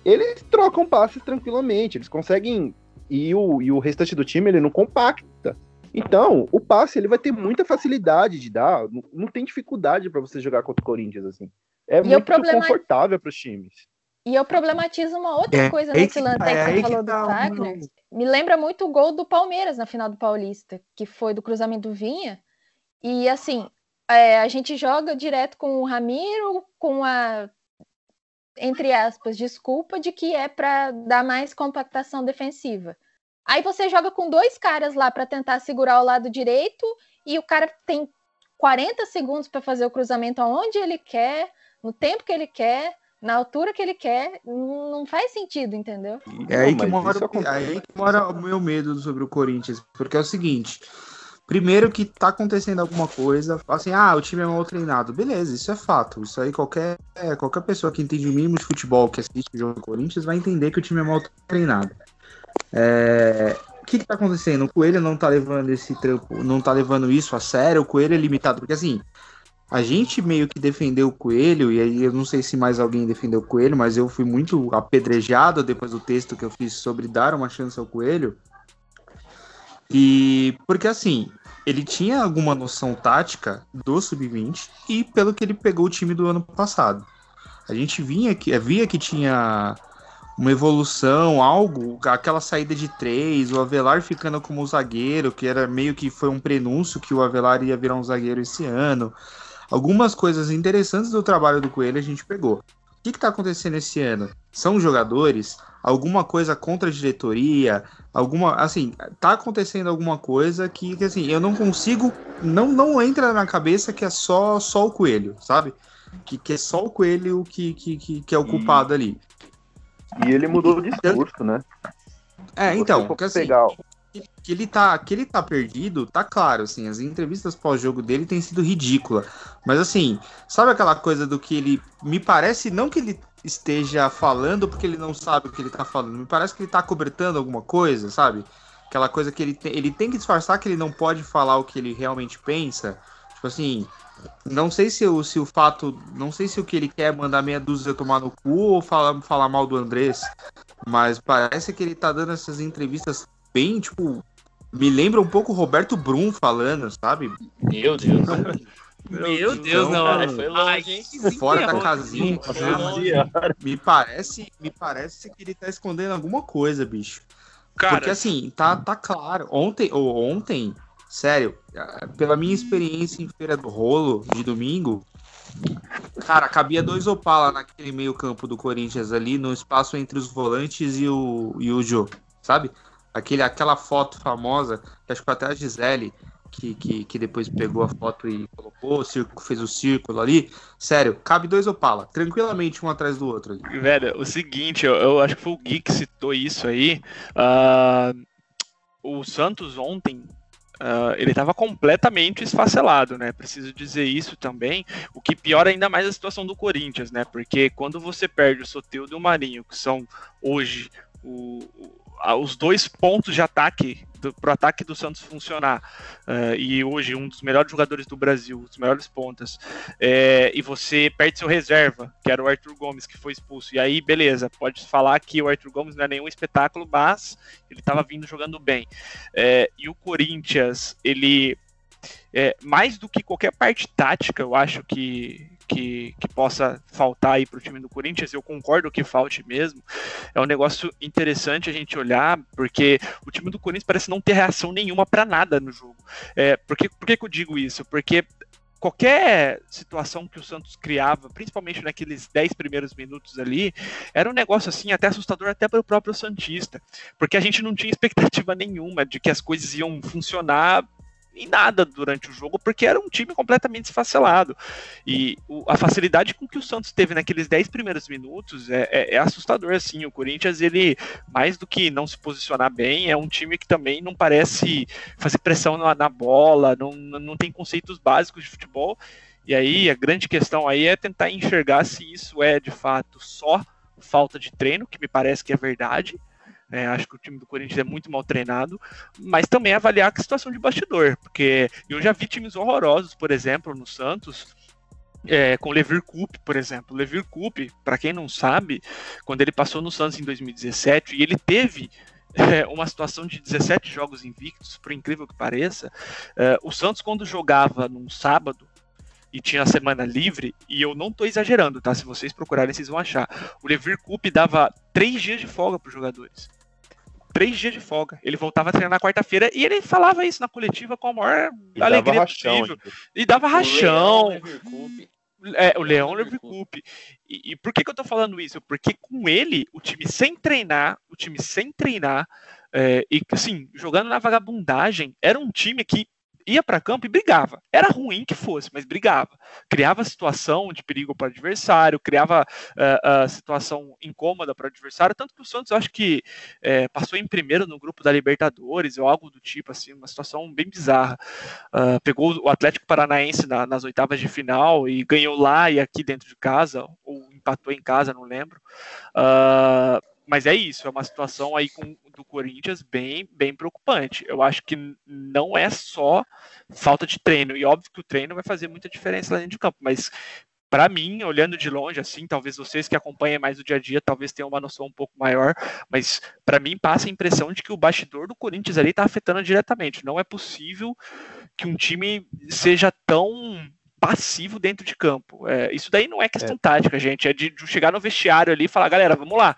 eles trocam passes tranquilamente, eles conseguem. E o, e o restante do time ele não compacta. Então, o passe ele vai ter muita facilidade de dar, não, não tem dificuldade para você jogar contra o Corinthians assim. É eu muito problema- confortável para os times. E eu problematizo uma outra É, coisa aí nesse que lance tá, aí é que aí você que falou do tá Fagner. meu- Me lembra muito o gol do Palmeiras na final do Paulista, que foi do cruzamento do Vinha. E assim, é, a gente joga direto com o Ramiro, com a, entre aspas, desculpa de que é para dar mais compactação defensiva. Aí você joga com dois caras lá para tentar segurar o lado direito e o cara tem 40 segundos para fazer o cruzamento aonde ele quer, no tempo que ele quer, na altura que ele quer. Não faz sentido, entendeu? É aí, que mas mora, é aí que mora o meu medo sobre o Corinthians. Porque é o seguinte: primeiro que tá acontecendo alguma coisa, assim, ah, o time é mal treinado. Beleza, isso é fato. Isso aí qualquer, é, qualquer pessoa que entende o mínimo de futebol, que assiste o jogo do Corinthians, vai entender que o time é mal treinado. É, O que, que tá acontecendo? O Coelho não tá levando esse trampo, não tá levando isso a sério, o Coelho é limitado, porque assim. A gente meio que defendeu o Coelho, e aí eu não sei se mais alguém defendeu o Coelho, mas eu fui muito apedrejado depois do texto que eu fiz sobre dar uma chance ao Coelho. E porque assim, ele tinha alguma noção tática do sub-20 e pelo que ele pegou o time do ano passado. A gente vinha que via que tinha uma evolução, algo, aquela saída de três, o Avelar ficando como zagueiro, que era meio que foi um prenúncio que o Avelar ia virar um zagueiro esse ano. Algumas coisas interessantes do trabalho do Coelho a gente pegou. O que está acontecendo esse ano? São jogadores? Alguma coisa contra a diretoria? Alguma, assim, tá acontecendo alguma coisa que, que, assim, eu não consigo, não não entra na cabeça que é só só o Coelho, sabe? Que, que é só o Coelho que, que, que, que é o culpado ali. E ele mudou o discurso, né? É, Se você então, que assim, pegar- que, ele tá, que ele tá perdido, tá claro, assim, as entrevistas pós-jogo dele têm sido ridícula. Mas assim, sabe aquela coisa do que ele me parece não que ele esteja falando porque ele não sabe o que ele tá falando, me parece que ele tá cobertando alguma coisa, sabe? Aquela coisa que ele tem, ele tem que disfarçar que ele não pode falar o que ele realmente pensa. Tipo assim, não sei se o, se o fato. Não sei se o que ele quer é mandar meia dúzia tomar no cu ou falar, falar mal do Andrés. Mas parece que ele tá dando essas entrevistas bem, tipo. Me lembra um pouco o Roberto Brum falando, sabe? Meu Deus. Meu Deus, Então, não. cara, foi longe, hein? que Fora da casinha. Me parece, me parece que ele tá escondendo alguma coisa, bicho. Cara, Porque assim, tá, tá claro. Ontem, ou ontem, sério, pela minha experiência em Feira do Rolo de domingo, cara, cabia dois Opala naquele meio campo do Corinthians ali, no espaço entre os volantes e o, e o Jô, sabe? Aquele, aquela foto famosa, que acho que até a Gisele, que, que, que depois pegou a foto e colocou, o circo, fez o círculo ali. Sério, cabe dois Opala, tranquilamente um atrás do outro ali. Velho, o seguinte, eu, eu acho que foi o Gui que citou isso aí. ah, o Santos ontem, ah, ele estava completamente esfacelado, né? Preciso dizer isso também. O que piora ainda mais a situação do Corinthians, né? Porque quando você perde o Soteldo e o Marinho, que são hoje o- os dois pontos de ataque para o ataque do Santos funcionar, ah, e hoje um dos melhores jogadores do Brasil, os melhores pontas, é, e você perde seu reserva, que era o Arthur Gomes, que foi expulso. E aí, beleza, pode falar que o Arthur Gomes não é nenhum espetáculo, mas ele estava vindo jogando bem. É, e o Corinthians, ele. É, mais do que qualquer parte tática, eu acho que, que, que possa faltar aí para o time do Corinthians, eu concordo que falte mesmo. É um negócio interessante a gente olhar, porque o time do Corinthians parece não ter reação nenhuma para nada no jogo. É, por que, por que, que eu digo isso? Porque qualquer situação que o Santos criava, principalmente naqueles 10 primeiros minutos ali, era um negócio assim até assustador até para o próprio Santista, porque a gente não tinha expectativa nenhuma de que as coisas iam funcionar em nada durante o jogo, porque era um time completamente esfacelado. E o, a facilidade com que o Santos teve naqueles 10 primeiros minutos é, é, é, assustador, assim. O Corinthians, ele, mais do que não se posicionar bem, é um time que também não parece fazer pressão na, na bola, não, não tem conceitos básicos de futebol. E aí, a grande questão aí é tentar enxergar se isso é, de fato, só falta de treino, que me parece que é verdade, é, acho que o time do Corinthians é muito mal treinado, mas também avaliar a situação de bastidor, porque eu já vi times horrorosos, por exemplo, no Santos, é, com Levir Coupe, por exemplo. Levir Coupe, para quem não sabe, quando ele passou no Santos em 2017 e ele teve é, uma situação de 17 jogos invictos, por incrível que pareça, é, o Santos quando jogava num sábado e tinha a semana livre, e eu não tô exagerando, tá? Se vocês procurarem, vocês vão achar. O Levir Coupe dava três dias de folga para os jogadores três dias de folga. Ele voltava a treinar na quarta-feira e ele falava isso na coletiva com a maior e alegria rachão, possível. E dava rachão. É, o Leão Leverkusen. E, e por que, que eu tô falando isso? Porque com ele, o time sem treinar, o time sem treinar, é, e assim, jogando na vagabundagem, era um time que ia para campo e brigava. Era ruim que fosse, mas brigava. Criava situação de perigo para o adversário, criava uh, uh, situação incômoda para o adversário. Tanto que o Santos, acho que uh, passou em primeiro no grupo da Libertadores ou algo do tipo, assim, uma situação bem bizarra. Ah, pegou o Atlético Paranaense na, nas oitavas de final e ganhou lá e aqui dentro de casa, ou empatou em casa, não lembro. Uh, mas é isso, é uma situação aí com, do Corinthians bem, bem preocupante. Eu acho que não é só falta de treino, e óbvio que o treino vai fazer muita diferença lá dentro de campo, mas para mim, olhando de longe, assim, talvez vocês que acompanham mais o dia a dia, talvez tenham uma noção um pouco maior, mas para mim passa a impressão de que o bastidor do Corinthians ali está afetando diretamente. Não é possível que um time seja tão passivo dentro de campo. É, isso daí não é questão é. tática, gente, é de, de chegar no vestiário ali e falar, galera, vamos lá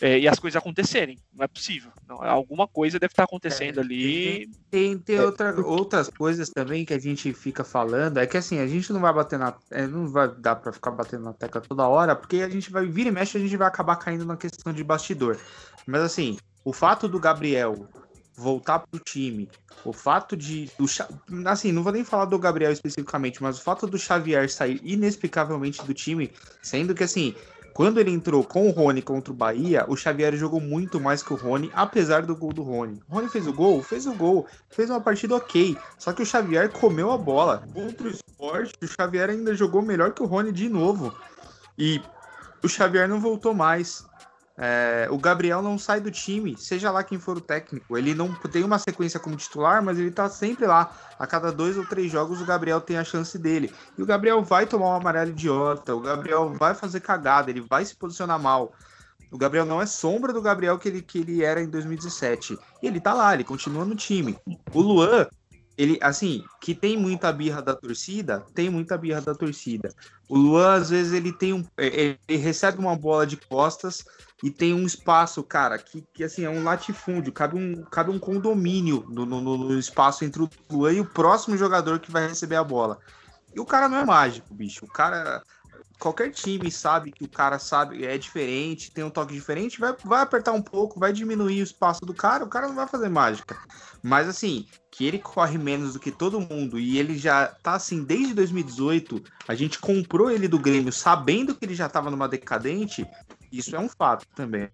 é, e as coisas acontecerem. Não é possível. Não, alguma coisa deve estar acontecendo é, ali. Tem, tem, tem outra, outras coisas também que a gente fica falando. É que assim, a gente não vai bater na. É, não vai dar para ficar batendo na tecla toda hora, porque a gente vai vir e mexe, a gente vai acabar caindo na questão de bastidor. Mas assim, o fato do Gabriel voltar pro time, o fato de. Do, assim, não vou nem falar do Gabriel especificamente, mas o fato do Xavier sair inexplicavelmente do time, sendo que assim, quando ele entrou com o Rony contra o Bahia, o Xavier jogou muito mais que o Rony, apesar do gol do Rony. O Rony fez o gol? Fez o gol. Fez uma partida ok. Só que o Xavier comeu a bola. Contra o esporte, o Xavier ainda jogou melhor que o Rony de novo. E o Xavier não voltou mais. É, o Gabriel não sai do time, seja lá quem for o técnico. Ele não tem uma sequência como titular, mas ele tá sempre lá. A cada dois ou três jogos, o Gabriel tem a chance dele. E o Gabriel vai tomar um amarelo idiota, o Gabriel vai fazer cagada, ele vai se posicionar mal. O Gabriel não é sombra do Gabriel que ele, que ele era em 2017. E ele tá lá, ele continua no time. O Luan, ele, assim, que tem muita birra da torcida, tem muita birra da torcida. O Luan, às vezes, ele tem um. Ele recebe uma bola de costas e tem um espaço, cara, que, que assim, é um latifúndio, cabe um, cabe um condomínio no, no, no espaço entre o Luan e o próximo jogador que vai receber a bola. E o cara não é mágico, bicho. O cara. Qualquer time sabe que o cara sabe, é diferente, tem um toque diferente, vai, vai apertar um pouco, vai diminuir o espaço do cara, o cara não vai fazer mágica. Mas assim, que ele corre menos do que todo mundo e ele já tá assim desde 2018, a gente comprou ele do Grêmio sabendo que ele já tava numa decadente, isso é um fato também.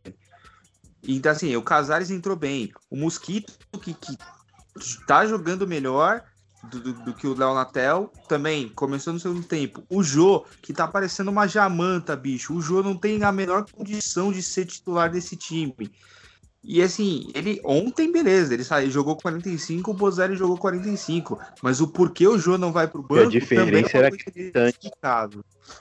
Então, assim, o Casares entrou bem. O Mosquito, que, que tá jogando melhor do, do, do que o Léo Natel, também começou no segundo tempo. O Jô, que tá parecendo uma jamanta, bicho. O Jô não tem a menor condição de ser titular desse time. E assim, ele ontem, beleza, ele saiu, jogou 45, o Bozelli jogou 45. Mas o porquê o Jô não vai pro banco e a diferença é era gritante.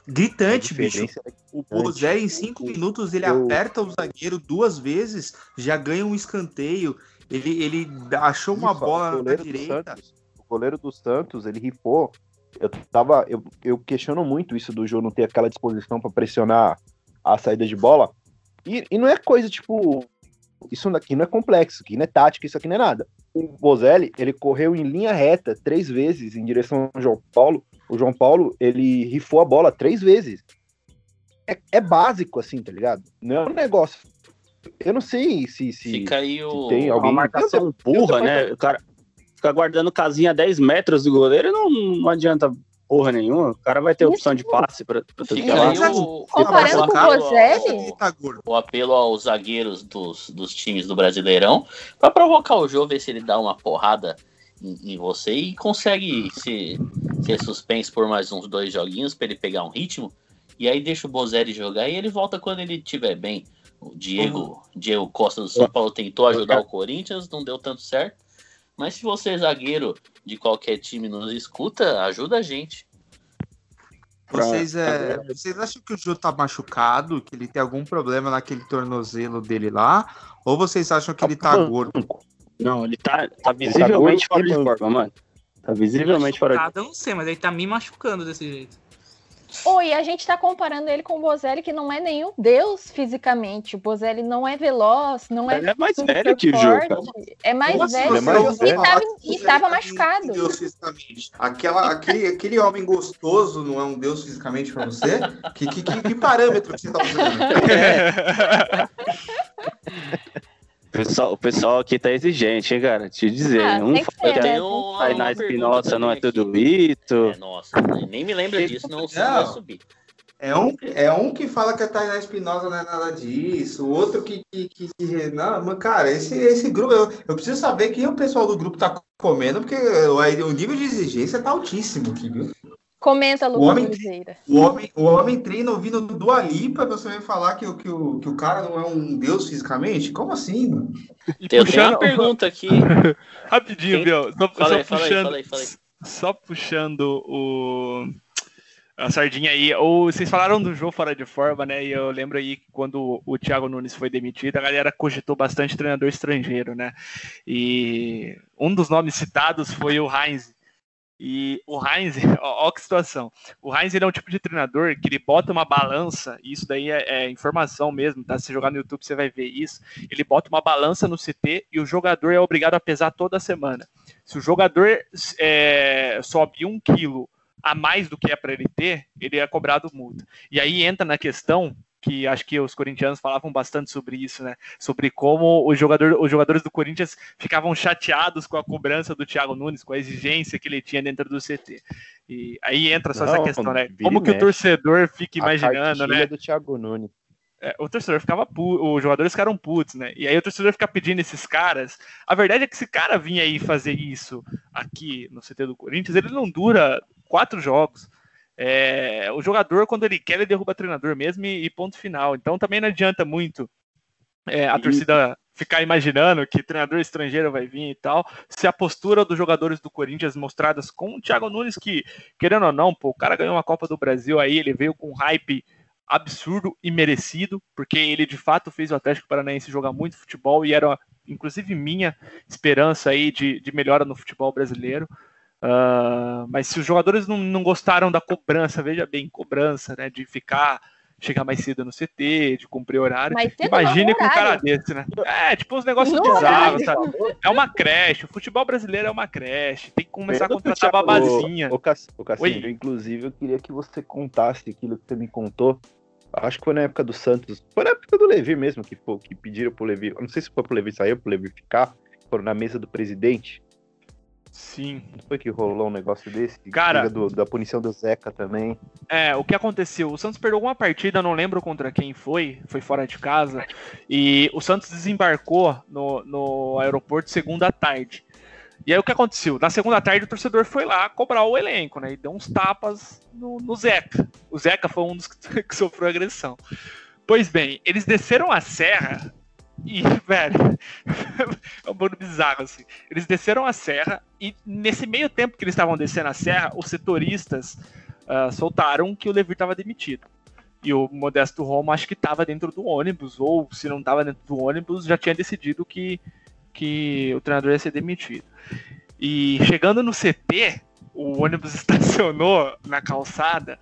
Gritante, bicho. O Bozelli em 5 minutos ele eu... aperta o zagueiro duas vezes, já ganha um escanteio. Ele, ele achou uma Isso, bola na direita. Santos, o goleiro do Santos, ele rifou. Eu tava. Eu, eu questiono muito isso do Jô não ter aquela disposição para pressionar a saída de bola. E, e não é coisa tipo isso aqui não é complexo, isso aqui não é tática, isso aqui não é nada. o Bozelli, ele correu em linha reta três vezes em direção ao João Paulo. O João Paulo, ele rifou a bola três vezes. É, é básico, assim, tá ligado? Não é um negócio. Eu não sei se, se, Fica aí o. se tem Uma alguém. marcação burra, né? O cara fica guardando casinha a 10 metros do goleiro não, não adianta porra nenhuma. O cara vai ter opção de passe pra, pra tudo que é lado. o, Comparando o com o Bozelli? Tá o apelo aos zagueiros dos, dos times do Brasileirão pra provocar o jogo, ver se ele dá uma porrada em, em você e consegue se, ser suspenso por mais uns dois joguinhos pra ele pegar um ritmo. E aí deixa o Bozelli jogar e ele volta quando ele estiver bem. O Diego, Diego Costa do São Paulo tentou ajudar o Corinthians, não deu tanto certo. Mas se você é zagueiro de qualquer time nos escuta, ajuda a gente. Vocês, é, vocês acham que o Jô tá machucado, que ele tem algum problema naquele tornozelo dele lá? Ou vocês acham que ele tá gordo? Não, ele tá, tá visivelmente fora de forma, mano. Tá visivelmente fora de Machucado, eu não sei, mas ele tá me machucando desse jeito. Oi, a gente tá comparando ele com o Bozelli, que não é nenhum deus fisicamente. O Bozelli não é veloz, não é. Ele é mais velho que o cara. É mais Como assim? velho é mais e, velho. tava, Nossa, e tava ele machucado. é deus fisicamente. Aquela, aquele, aquele homem gostoso não é um deus fisicamente pra você? Que, que, que, que parâmetro que você tá usando? O pessoal, o pessoal aqui tá exigente, hein, cara? Te dizer. Ah, um fala que né? a uma- Tainá uma Espinosa não é tudo isso. É, nossa, nem me lembra disso, não, Não. vai subir. É um, é um que fala que a Tainá Espinosa não é nada disso, o outro que. que, que, que- não, mas, cara, esse, esse grupo. Eu, eu preciso saber quem o pessoal do grupo tá comendo, porque o, o nível de exigência tá altíssimo aqui, viu? Comenta, O Lucas homem- Oliveira. O homem, o homem treina ouvindo do Alipa, você vai falar que, o- que, o, que o cara não é um deus fisicamente? Como assim, mano? E Eu puxando, uma pergunta aqui. rapidinho, Quem- Biel. Só, Fala só aí, puxando, fala aí, fala aí. só puxando o a sardinha aí. Ou vocês falaram do jogo fora de forma, né? E eu lembro aí que quando o Thiago Nunes foi demitido, a galera cogitou bastante treinador estrangeiro, né? E um dos nomes citados foi o Heinz. E o Heinz, ó, que situação. O Heinz ele é um tipo de treinador que ele bota uma balança, e isso daí é, é informação mesmo, tá? Se jogar no YouTube você vai ver isso. Ele bota uma balança no CT e o jogador é obrigado a pesar toda semana. Se o jogador é, sobe um quilo a mais do que é para ele ter, ele é cobrado multa. E aí entra na questão que acho que os corintianos falavam bastante sobre isso, né? Sobre como o jogador, os jogadores do Corinthians ficavam chateados com a cobrança do Thiago Nunes, com a exigência que ele tinha dentro do CT. E aí entra só essa Não, questão, né? Como que o torcedor fica imaginando, né? do Thiago Nunes. É, o torcedor ficava pu- os jogadores ficaram putos, né? E aí o torcedor fica pedindo esses caras. A verdade é que esse cara vinha aí fazer isso aqui no CT do Corinthians, ele não dura quatro jogos. É, o jogador, quando ele quer, ele derruba treinador mesmo e, e ponto final. Então também não adianta muito é, a torcida ficar imaginando que treinador estrangeiro vai vir e tal. Se a postura dos jogadores do Corinthians mostradas com o Thiago Nunes, que, querendo ou não, pô, o cara ganhou uma Copa do Brasil aí, ele veio com um hype absurdo e merecido, porque ele de fato fez o Atlético Paranaense jogar muito futebol e era, inclusive, minha esperança aí de, de melhora no futebol brasileiro. Ah, mas se os jogadores não, não gostaram da cobrança, veja bem, cobrança, né? De ficar, chegar mais cedo no CT, de cumprir horário. Imagine com um cara desse, né? É, tipo uns negócios bizarros, sabe? É uma creche, o futebol brasileiro é uma creche, tem que começar a Lembra do contratar Thiago- babazinha. Ô, ô, Cassinho, inclusive eu queria que você contasse aquilo que você me contou. Acho que foi na época do Santos. Foi na época do Levi mesmo, que, pô, que pediram pro Levi. Eu não sei se foi pro Levi sair ou pro Levi ficar. Foram na mesa do presidente. Sim. Não foi que rolou um negócio desse? Cara- Do- da punição do Zeca também. É, o que aconteceu? O Santos perdeu uma partida, não lembro contra quem foi, foi fora de casa, e o Santos desembarcou no, no aeroporto segunda tarde. E aí o que aconteceu? Na segunda tarde o torcedor foi lá cobrar o elenco, né? E deu uns tapas no, no Zeca. O Zeca foi um dos que, que sofreu agressão. Pois bem, eles desceram a serra e, velho, é um bagulho bizarro assim. Eles desceram a serra e nesse meio tempo que eles estavam descendo a serra, os setoristas ah, soltaram que o Levir estava demitido. E o Modesto Roma acho que estava dentro do ônibus, ou se não estava dentro do ônibus, já tinha decidido que, que o treinador ia ser demitido. E chegando no CT, o ônibus estacionou na calçada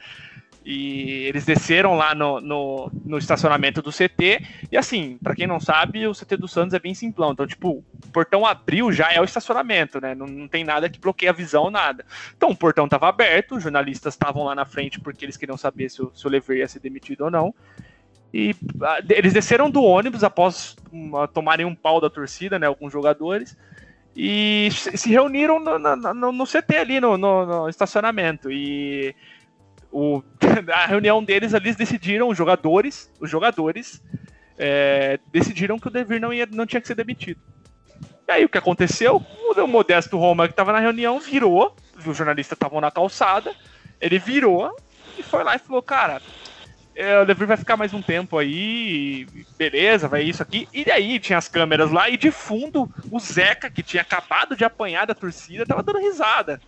E eles desceram lá no, no, no estacionamento do CT. E assim, para quem não sabe, o CT do Santos é bem simplão. Então, tipo, o portão abriu já é o estacionamento, né? Não, não tem nada que bloqueie a visão, nada. Então, o portão tava aberto, os jornalistas estavam lá na frente porque eles queriam saber se o, se o Lever ia ser demitido ou não. E ah, eles desceram do ônibus após uma, tomarem um pau da torcida, né? Alguns jogadores. E se reuniram no, no- no- no CT ali, no- no estacionamento. E o, a reunião deles, eles decidiram, os jogadores, os jogadores, é, decidiram que o Devir não, ia, não tinha que ser demitido. E aí o que aconteceu? O Modesto Roma, que estava na reunião, virou, os jornalistas estavam na calçada, ele virou e foi lá e falou, cara, é, o Devir vai ficar mais um tempo aí, beleza, vai isso aqui. E daí tinha as câmeras lá, e de fundo, o Zeca, que tinha acabado de apanhar da torcida, tava dando risada.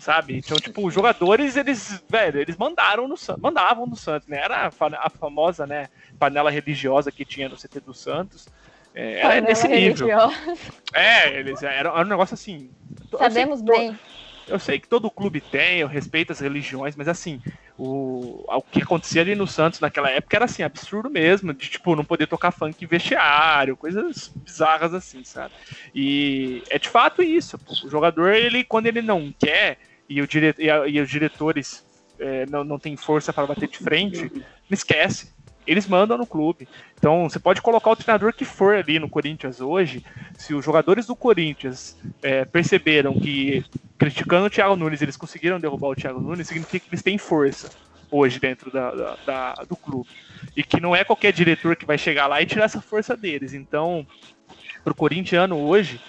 Sabe? Então, tipo, os jogadores, eles, velho, eles mandaram no Santos, mandavam no Santos, né? Era a, fa- a famosa, né, panela religiosa que tinha no CT do Santos. É, era nesse nível. É, eles era, era um negócio assim. Sabemos to- bem. eu sei que todo clube tem, eu respeito as religiões, mas assim, o, o que acontecia ali no Santos naquela época era assim, absurdo mesmo, de tipo, não poder tocar funk em vestiário, coisas bizarras assim, sabe? E é de fato isso. pô. O jogador, ele, quando ele não quer, e, o dire, e, a- e os diretores é, não, não tem força para bater de frente, não esquece. Eles mandam no clube. Então, você pode colocar o treinador que for ali no Corinthians hoje. Se os jogadores do Corinthians é, perceberam que criticando o Thiago Nunes, eles conseguiram derrubar o Thiago Nunes, significa que eles têm força hoje dentro da, da- da- do clube. E que não é qualquer diretor que vai chegar lá e tirar essa força deles. Então, pro corintiano hoje,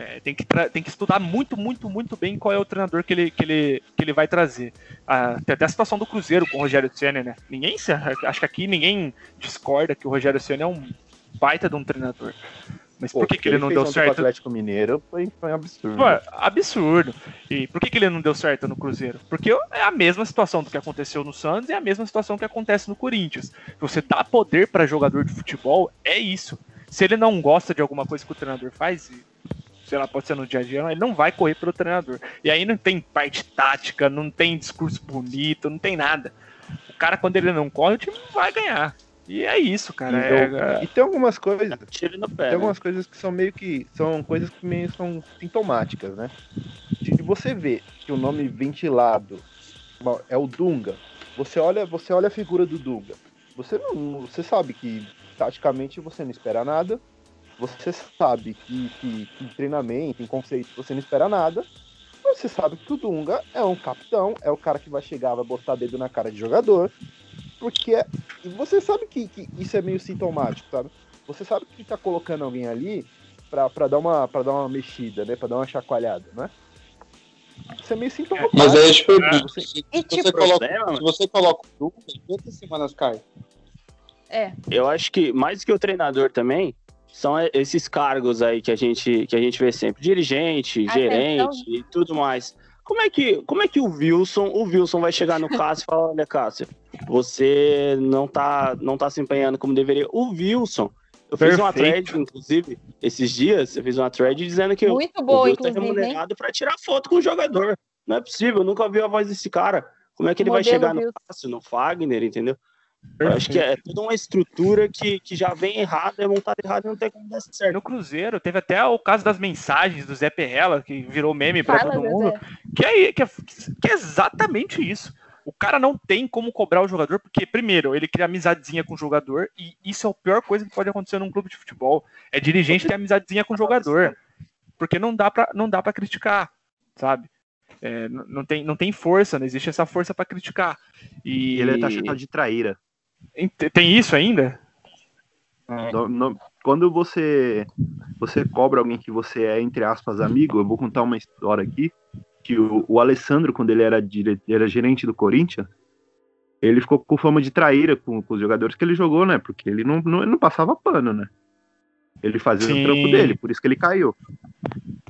é, tem, que tem que estudar muito, muito, muito bem qual é o treinador que ele, que ele, que ele vai trazer. Ah, tem até a situação do Cruzeiro com o Rogério Senna, né? Ninguém, se- acho que aqui ninguém discorda que o Rogério Senna é um baita de um treinador. Mas por que, que ele não fez deu certo? O Atlético Mineiro foi, foi um absurdo. Pô, absurdo. E por que, que ele não deu certo no Cruzeiro? Porque é a mesma situação do que aconteceu no Santos e é a mesma situação que acontece no Corinthians. Você dá poder para jogador de futebol, é isso. Se ele não gosta de alguma coisa que o treinador faz, sei lá, pode ser no dia a dia, ele não vai correr pelo treinador. E aí não tem parte tática, não tem discurso bonito, não tem nada. O cara, quando ele não corre, o time vai ganhar. E é isso, cara. E, É- e tem algumas coisas. Tiro no pé. Tem né? algumas coisas que são meio que. São coisas que meio são sintomáticas, né? Se você vê que o nome ventilado é o Dunga, você olha, você olha a figura do Dunga. Você não. Você sabe que taticamente você não espera nada. Você sabe que, que, que em treinamento, em conceito, você não espera nada. Mas Você sabe que o Dunga é um capitão, é o cara que vai chegar, vai botar dedo na cara de jogador. Porque é- e você sabe que, que isso é meio sintomático, sabe? Você sabe que tá colocando alguém ali pra, pra, dar, uma, pra dar uma mexida, né? Pra dar uma chacoalhada, né? Isso é meio sintomático. Mas aí eu te pergunto, Você- se, se tipo, você coloca, se você coloca o Dunga, quantas semanas cai? é. Eu acho que mais que o treinador também são esses cargos aí que a gente que a gente vê sempre, dirigente, Atenção. gerente e tudo mais. Como é que como é que o Wilson, o Wilson vai chegar no Cássio e falar, olha, Cássio, você não tá não tá se empenhando como deveria. O Wilson, eu fiz uma Perfeito. thread inclusive esses dias, eu fiz uma thread dizendo que o- Muito o boa, Wilson é remunerado para tirar foto com o jogador. Não é possível, eu nunca ouvi a voz desse cara. Como é que ele vai chegar no. Cássio, no Fagner, entendeu? Eu acho que é toda uma estrutura que, que já vem errada, é montada errada e não tem como dar certo. No Cruzeiro, teve até o caso das mensagens do Zé Perrella, que virou meme pra Fala, todo mundo. Que é, que, é, que é exatamente isso. O cara não tem como cobrar o jogador, porque, primeiro, ele cria amizadezinha com o jogador, e isso é a pior coisa que pode acontecer num clube de futebol. É dirigente ter amizadezinha com o jogador. Porque não dá pra, não dá pra criticar, sabe? É, não, tem, não tem força, não existe essa força pra criticar. E ele é taxado de traíra. Tem isso ainda? No- no- quando você você cobra alguém que você é, entre aspas, amigo, eu vou contar uma história aqui, que o, o Alessandro, quando ele era, dire, era gerente do Corinthians, ele ficou com fama de traíra com, com os jogadores que ele jogou, né? Porque ele não, não, ele não passava pano, né? Ele fazia Sim. o trampo dele, por isso que ele caiu.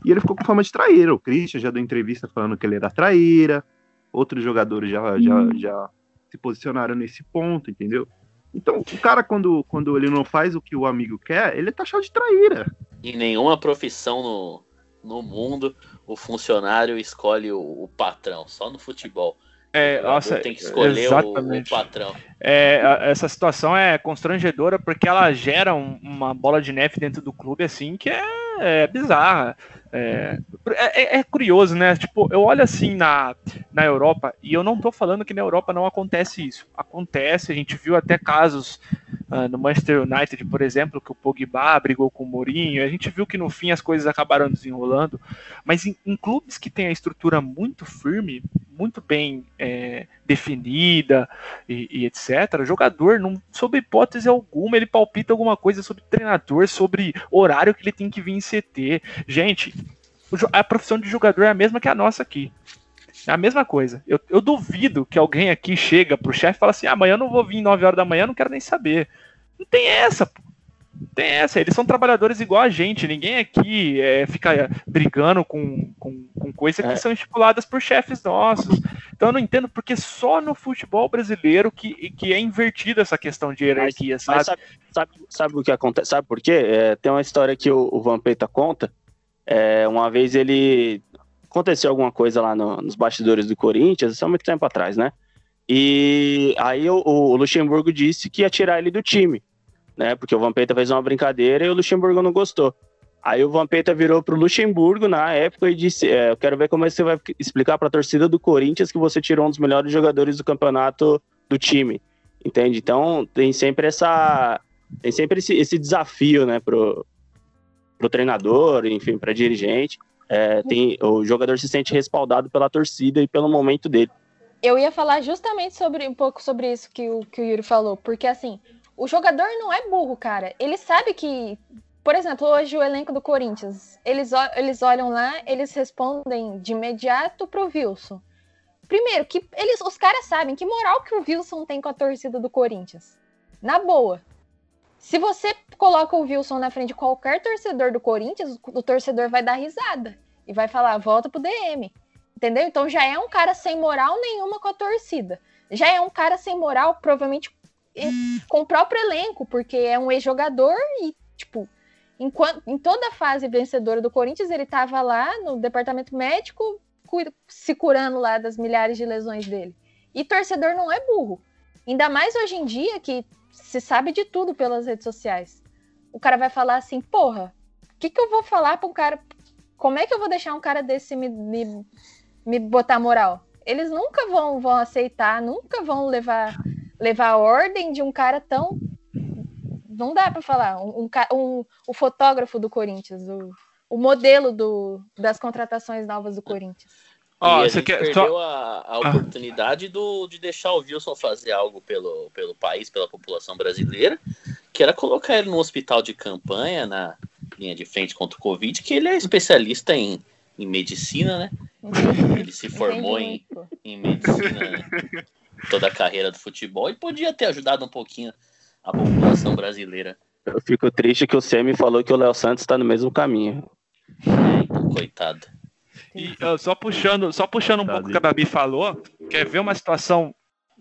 E ele ficou com fama de traíra. O Christian já deu entrevista falando que ele era traíra, outros jogadores já, já, já se posicionaram nesse ponto, entendeu? Então, o cara, quando, quando ele não faz o que o amigo quer, ele é taxado de traíra. Em nenhuma profissão no, no mundo o funcionário escolhe o, o patrão, só no futebol. É, nossa, tem que escolher o, o exatamente. patrão. É, a- essa situação é constrangedora porque ela gera um- uma bola de neve dentro do clube assim que é, é bizarra. É, é- é curioso, né? Tipo, eu olho assim na, na Europa e eu não tô falando que na Europa não acontece isso. Acontece, a gente viu até casos ah, no Manchester United, por exemplo, que o Pogba brigou com o Mourinho. A gente viu que no fim as coisas acabaram desenrolando. Mas em, em clubes que têm a estrutura muito firme, muito bem é, definida e, e etc., jogador, não, sob hipótese alguma, ele palpita alguma coisa sobre treinador, sobre horário que ele tem que vir em CT. Gente, a profissão de jogador é a mesma que a nossa aqui. É a mesma coisa. Eu, eu duvido que alguém aqui chega pro chefe e fala assim: "Ah, amanhã eu não vou vir 9 horas da manhã, não quero nem saber. Não tem essa, pô. Não tem essa. Eles são trabalhadores igual a gente. Ninguém aqui é, fica brigando com, com, com coisas que É. são estipuladas por chefes nossos. Então eu não entendo porque só no futebol brasileiro que, que é invertida essa questão de hierarquia, sabe? Mas sabe, sabe, sabe o que acontece? Sabe por quê? É, tem uma história que o, o Vampeta conta. É, uma vez ele. Aconteceu alguma coisa lá no- nos bastidores do Corinthians, isso há muito tempo atrás, né? E aí o, o Luxemburgo disse que ia tirar ele do time, né? Porque o Vampeta fez uma brincadeira e o Luxemburgo não gostou. Aí o Vampeta virou pro Luxemburgo na época e disse: é, Eu quero ver como é que você vai explicar pra torcida do Corinthians que você tirou um dos melhores jogadores do campeonato do time. Entende? Então tem sempre essa. Tem sempre esse, esse desafio, né, pro, pro treinador, enfim, pra dirigente. É, tem, o jogador se sente respaldado pela torcida e pelo momento dele. Eu ia falar justamente sobre um pouco sobre isso que o, que o Yuri falou, porque assim, o jogador não é burro, cara. Ele sabe que, por exemplo, hoje o elenco do Corinthians, eles, eles olham lá, eles respondem de imediato pro Wilson. Primeiro, que eles, os caras sabem que moral que o Wilson tem com a torcida do Corinthians. Na boa. Se você coloca o Wilson na frente de qualquer torcedor do Corinthians, o torcedor vai dar risada e vai falar, volta pro DM. Entendeu? Então já é um cara sem moral nenhuma com a torcida. Já é um cara sem moral, provavelmente, com o próprio elenco, porque é um ex-jogador e, tipo, enquanto, em toda a fase vencedora do Corinthians, ele tava lá no departamento médico, se curando lá das milhares de lesões dele. E torcedor não é burro. Ainda mais hoje em dia que se sabe de tudo pelas redes sociais. O cara vai falar assim, porra, o que, que eu vou falar pra um cara. Como é que eu vou deixar um cara desse me, me, me botar moral? Eles nunca vão, vão aceitar, nunca vão levar, levar a ordem de um cara tão. Não dá pra falar. Um, um, um- o fotógrafo do Corinthians, o, o modelo do, das contratações novas do Corinthians. Ó, e a você gente quer- perdeu só- a, a Ah. oportunidade do, de deixar o Wilson fazer algo pelo, pelo país, pela população brasileira, que era colocar ele no hospital de campanha, na linha de frente contra o Covid, que ele é especialista em, em medicina, né? Ele se formou em, em medicina né? toda a carreira do futebol e podia ter ajudado um pouquinho a população brasileira. Eu fico triste que o Semi falou que o Léo Santos tá no mesmo caminho. É, então, coitado. E ó, só puxando, só puxando um pouco o que a Babi falou, quer ver uma situação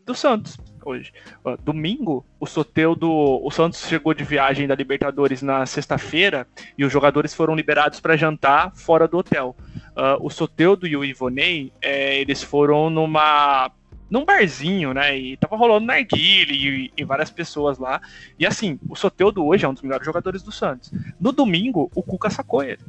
do Santos hoje. Ó, domingo, o Soteudo, o Santos chegou de viagem da Libertadores na sexta-feira e os jogadores foram liberados para jantar fora do hotel. Ah, o Soteudo e o Ivonei, é, eles foram numa num barzinho, né? E tava rolando narguile e, e várias pessoas lá. E assim, o Soteudo hoje é um dos melhores jogadores do Santos. No domingo, o Cuca sacou ele.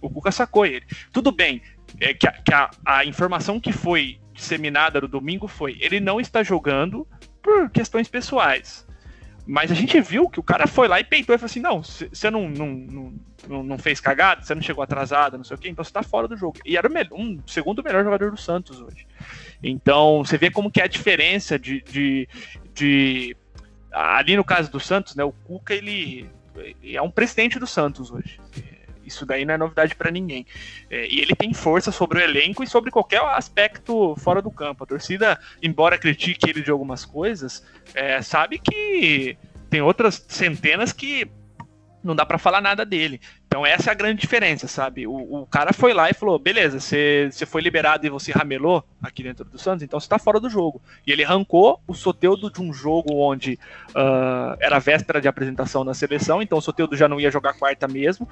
O Cuca sacou ele. Tudo bem, é que, a, que a- a informação que foi disseminada no domingo foi: ele não está jogando por questões pessoais. Mas a gente viu que o cara foi lá e peitou e falou assim: não, você não, não, não, não, fez cagada, você não chegou atrasado, não sei o quê, então você tá fora do jogo. E era o melhor- um segundo melhor jogador do Santos hoje. Então, você vê como que é a diferença de, de, de- ali no caso do Santos, né? O Cuca ele é um presidente do Santos hoje. Isso daí não é novidade para ninguém. É, e ele tem força sobre o elenco e sobre qualquer aspecto fora do campo. A torcida, embora critique ele de algumas coisas, é, sabe que tem outras centenas que não dá para falar nada dele. Então essa é a grande diferença, sabe? O, o cara foi lá e falou: beleza, você foi liberado e você ramelou aqui dentro do Santos, então você tá fora do jogo. E ele arrancou o Soteudo de um jogo onde ah, era véspera de apresentação na seleção, então o Soteudo já não ia jogar quarta mesmo.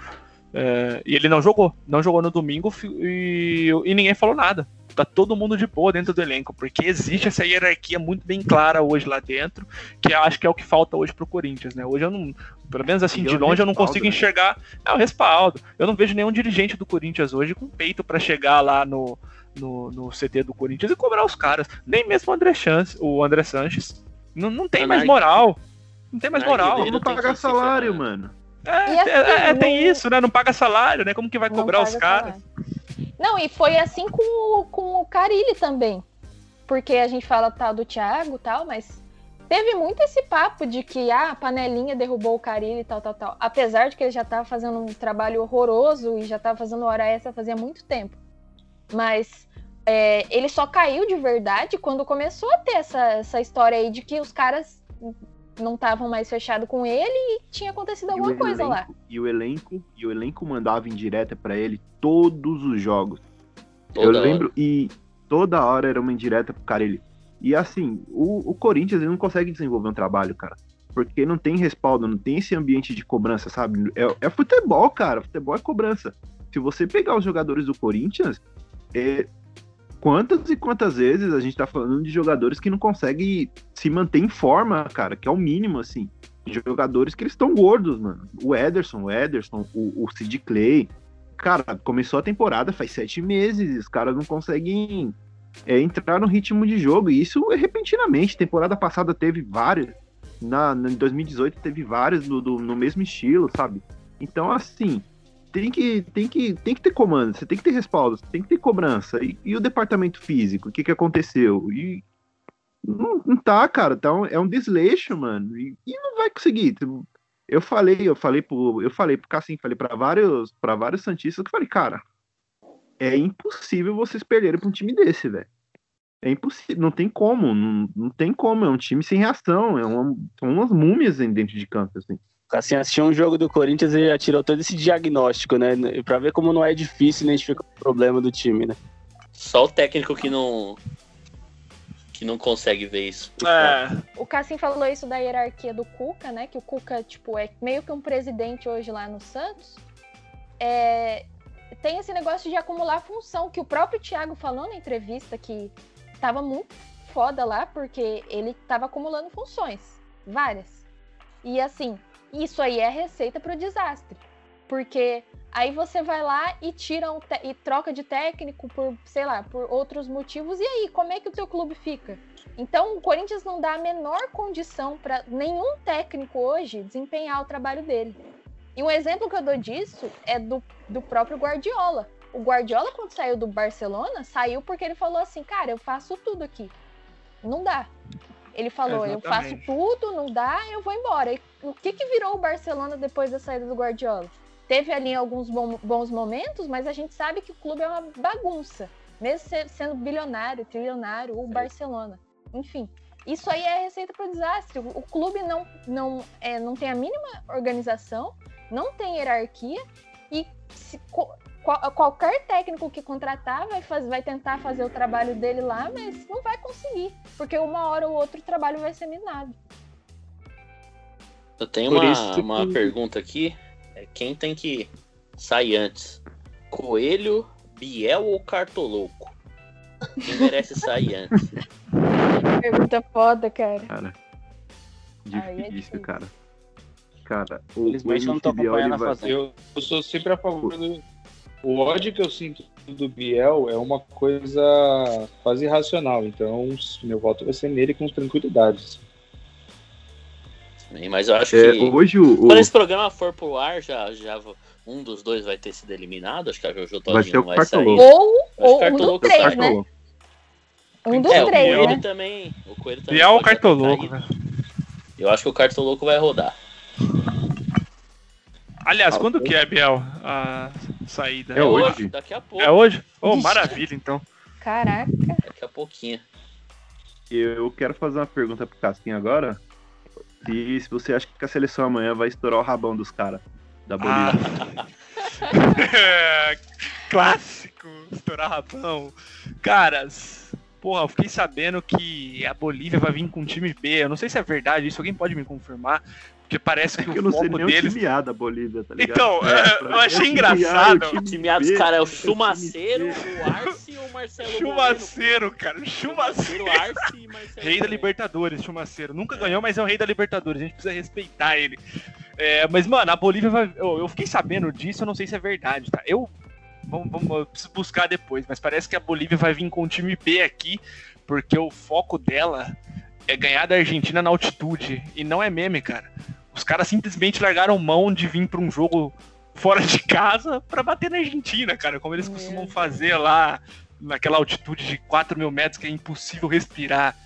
Eh, e ele não jogou, não jogou no domingo e, e ninguém falou nada. tá todo mundo de boa dentro do elenco, porque existe essa hierarquia muito bem clara hoje lá dentro, que eu acho que é o que falta hoje pro Corinthians, né? Hoje eu não, pelo menos assim, E de é longe eu não consigo né? enxergar. É o respaldo. Eu não vejo nenhum dirigente do Corinthians hoje com peito pra chegar lá no, no, no CT do Corinthians e cobrar os caras. Nem mesmo o André, Chance, o André Sanches. Não, não tem mais moral. Não tem mais moral. Ele Não se salário, mano. É, assim, é, é, tem não- isso, né? Não paga salário, né? Como que vai Não cobrar os caras? salário. Não, e foi assim com, o- com o Carilli também. Porque a gente fala tal do Thiago e tal, mas teve muito esse papo de que ah, a panelinha derrubou o Carilli e tal, tal, tal. Apesar de que ele já tava fazendo um trabalho horroroso e já tava fazendo hora extra fazia muito tempo. Mas é, ele só caiu de verdade quando começou a ter essa, essa história aí de que os caras não estavam mais fechados com ele e tinha acontecido alguma coisa lá. E o elenco, e o elenco mandava em direta pra ele todos os jogos. Toda eu hora. lembro, e toda hora era uma indireta pro cara ele. E assim, o, o Corinthians ele não consegue desenvolver um trabalho, cara. Porque não tem respaldo, não tem esse ambiente de cobrança, sabe? É, é futebol, cara. Futebol é cobrança. Se você pegar os jogadores do Corinthians, é, quantas e quantas vezes a gente tá falando de jogadores que não conseguem se manter em forma, cara, que é o mínimo, assim. Jogadores que eles estão gordos, mano. O Ederson, o Ederson, o, o Sid Clay. Cara, começou a temporada faz sete meses, os caras não conseguem é, entrar no ritmo de jogo. E isso é repentinamente. Temporada passada teve vários. Na, na- em 2018 teve vários do- no mesmo estilo, sabe? Então, assim, tem que, tem que, tem que ter comando, você tem que ter respaldo, você tem que ter cobrança. E, e o departamento físico, o que, que aconteceu? E não, não tá, cara, tá um- é um desleixo, mano. E, e não vai conseguir. Eu falei, eu falei pro, eu falei pro Cassim, falei para vários, para vários santistas que falei, cara, é impossível vocês perderem pra um time desse, velho. É impossível, não tem como, não, não tem como, é um time sem reação, é uma, são umas múmias dentro de campo, assim. Assim, assistiu um jogo do Corinthians e já tirou todo esse diagnóstico, né? Pra ver como não é difícil identificar o problema do time, né? Só o técnico que não. que não consegue ver isso. É, O Cassim falou isso da hierarquia do Cuca, né? Que o Cuca, tipo, é meio que um presidente hoje lá no Santos. É, Tem esse negócio de acumular função, que o próprio Thiago falou na entrevista que tava muito foda lá, porque ele tava acumulando funções. Várias. E assim, isso aí é receita pro desastre. Porque aí você vai lá e tira um e troca de técnico por, sei lá, por outros motivos. E aí, como é que o teu clube fica? Então, o Corinthians não dá a menor condição para nenhum técnico hoje desempenhar o trabalho dele. E um exemplo que eu dou disso é do, do próprio Guardiola. O Guardiola, quando saiu do Barcelona, saiu porque ele falou assim: cara, eu faço tudo aqui. Não dá. Ele falou: eu faço tudo, não dá, eu vou embora. E o que, que virou o Barcelona depois da saída do Guardiola? Teve ali alguns bons momentos, mas a gente sabe que o clube é uma bagunça. Mesmo se- sendo bilionário, trilionário, o Barcelona. Enfim, isso aí é a receita para o desastre. O clube não, não, é, não tem a mínima organização, não tem hierarquia e se qual- qualquer técnico que contratar vai, faz, vai tentar fazer o trabalho dele lá, mas não vai conseguir, porque uma hora ou outra o trabalho vai ser minado. Eu tenho Por uma, isso uma que- pergunta aqui. É quem tem que sair antes? Coelho, Biel ou Cartoloco? Quem merece sair antes? Pergunta foda, cara. Cara, é difícil, difícil. cara. Cara, o, Infelizmente eu não tô Biel, acompanhando ele a vai- fazenda. Eu, eu sou sempre a favor do. O ódio que eu sinto do Biel é uma coisa quase irracional. Então, meu voto vai ser nele com tranquilidade. Mas eu acho É, que hoje o, o- quando esse programa for pro ar, já, já um dos dois vai ter sido eliminado. Acho que a Jojo Vai Todinho ser o não vai sair. Ou, Acho ou que um dos três, né? Um dos É, o três, Coelho né? também. O Coelho também. e é o Cartoloco, velho. Eu acho que o Cartoloco vai rodar. Aliás, quando que é, Biel, a saída? É hoje. Daqui a pouco. É hoje? Oh, Vixe. maravilha, então. Caraca. Daqui a pouquinho. eu quero fazer uma pergunta pro Casquinha agora. Se, se você acha que a seleção amanhã vai estourar o rabão dos caras da Bolívia. Ah. Clássico, estourar rabão. Caras, porra, eu fiquei sabendo que a Bolívia vai vir com um time B. Eu não sei se é verdade isso, alguém pode me confirmar. Porque parece que É que eu o não sei foco nem deles. o da Bolívia, tá ligado? Então, é, pra eu achei engraçado. o O time A dos caras é o time Chumaceiro, o Arce e o Marcelo Chumaceiro, cara. Chumaceiro. Arce e Marcelo Rei da. Libertadores, Chumaceiro. Nunca ganhou, mas é o rei da Libertadores. A gente precisa respeitar ele. É, mas, mano, a Bolívia vai. Eu, eu fiquei sabendo disso, eu não sei se é verdade, tá? Eu. Vamos, vamos, eu preciso buscar depois, mas parece que a Bolívia vai vir com o time B aqui, porque o foco dela é ganhar da Argentina na altitude. E não é meme, cara. Os caras simplesmente largaram mão de vir pra um jogo fora de casa pra bater na Argentina, cara. Como eles Meu costumam Deus. fazer lá naquela altitude de 4 mil metros que é impossível respirar.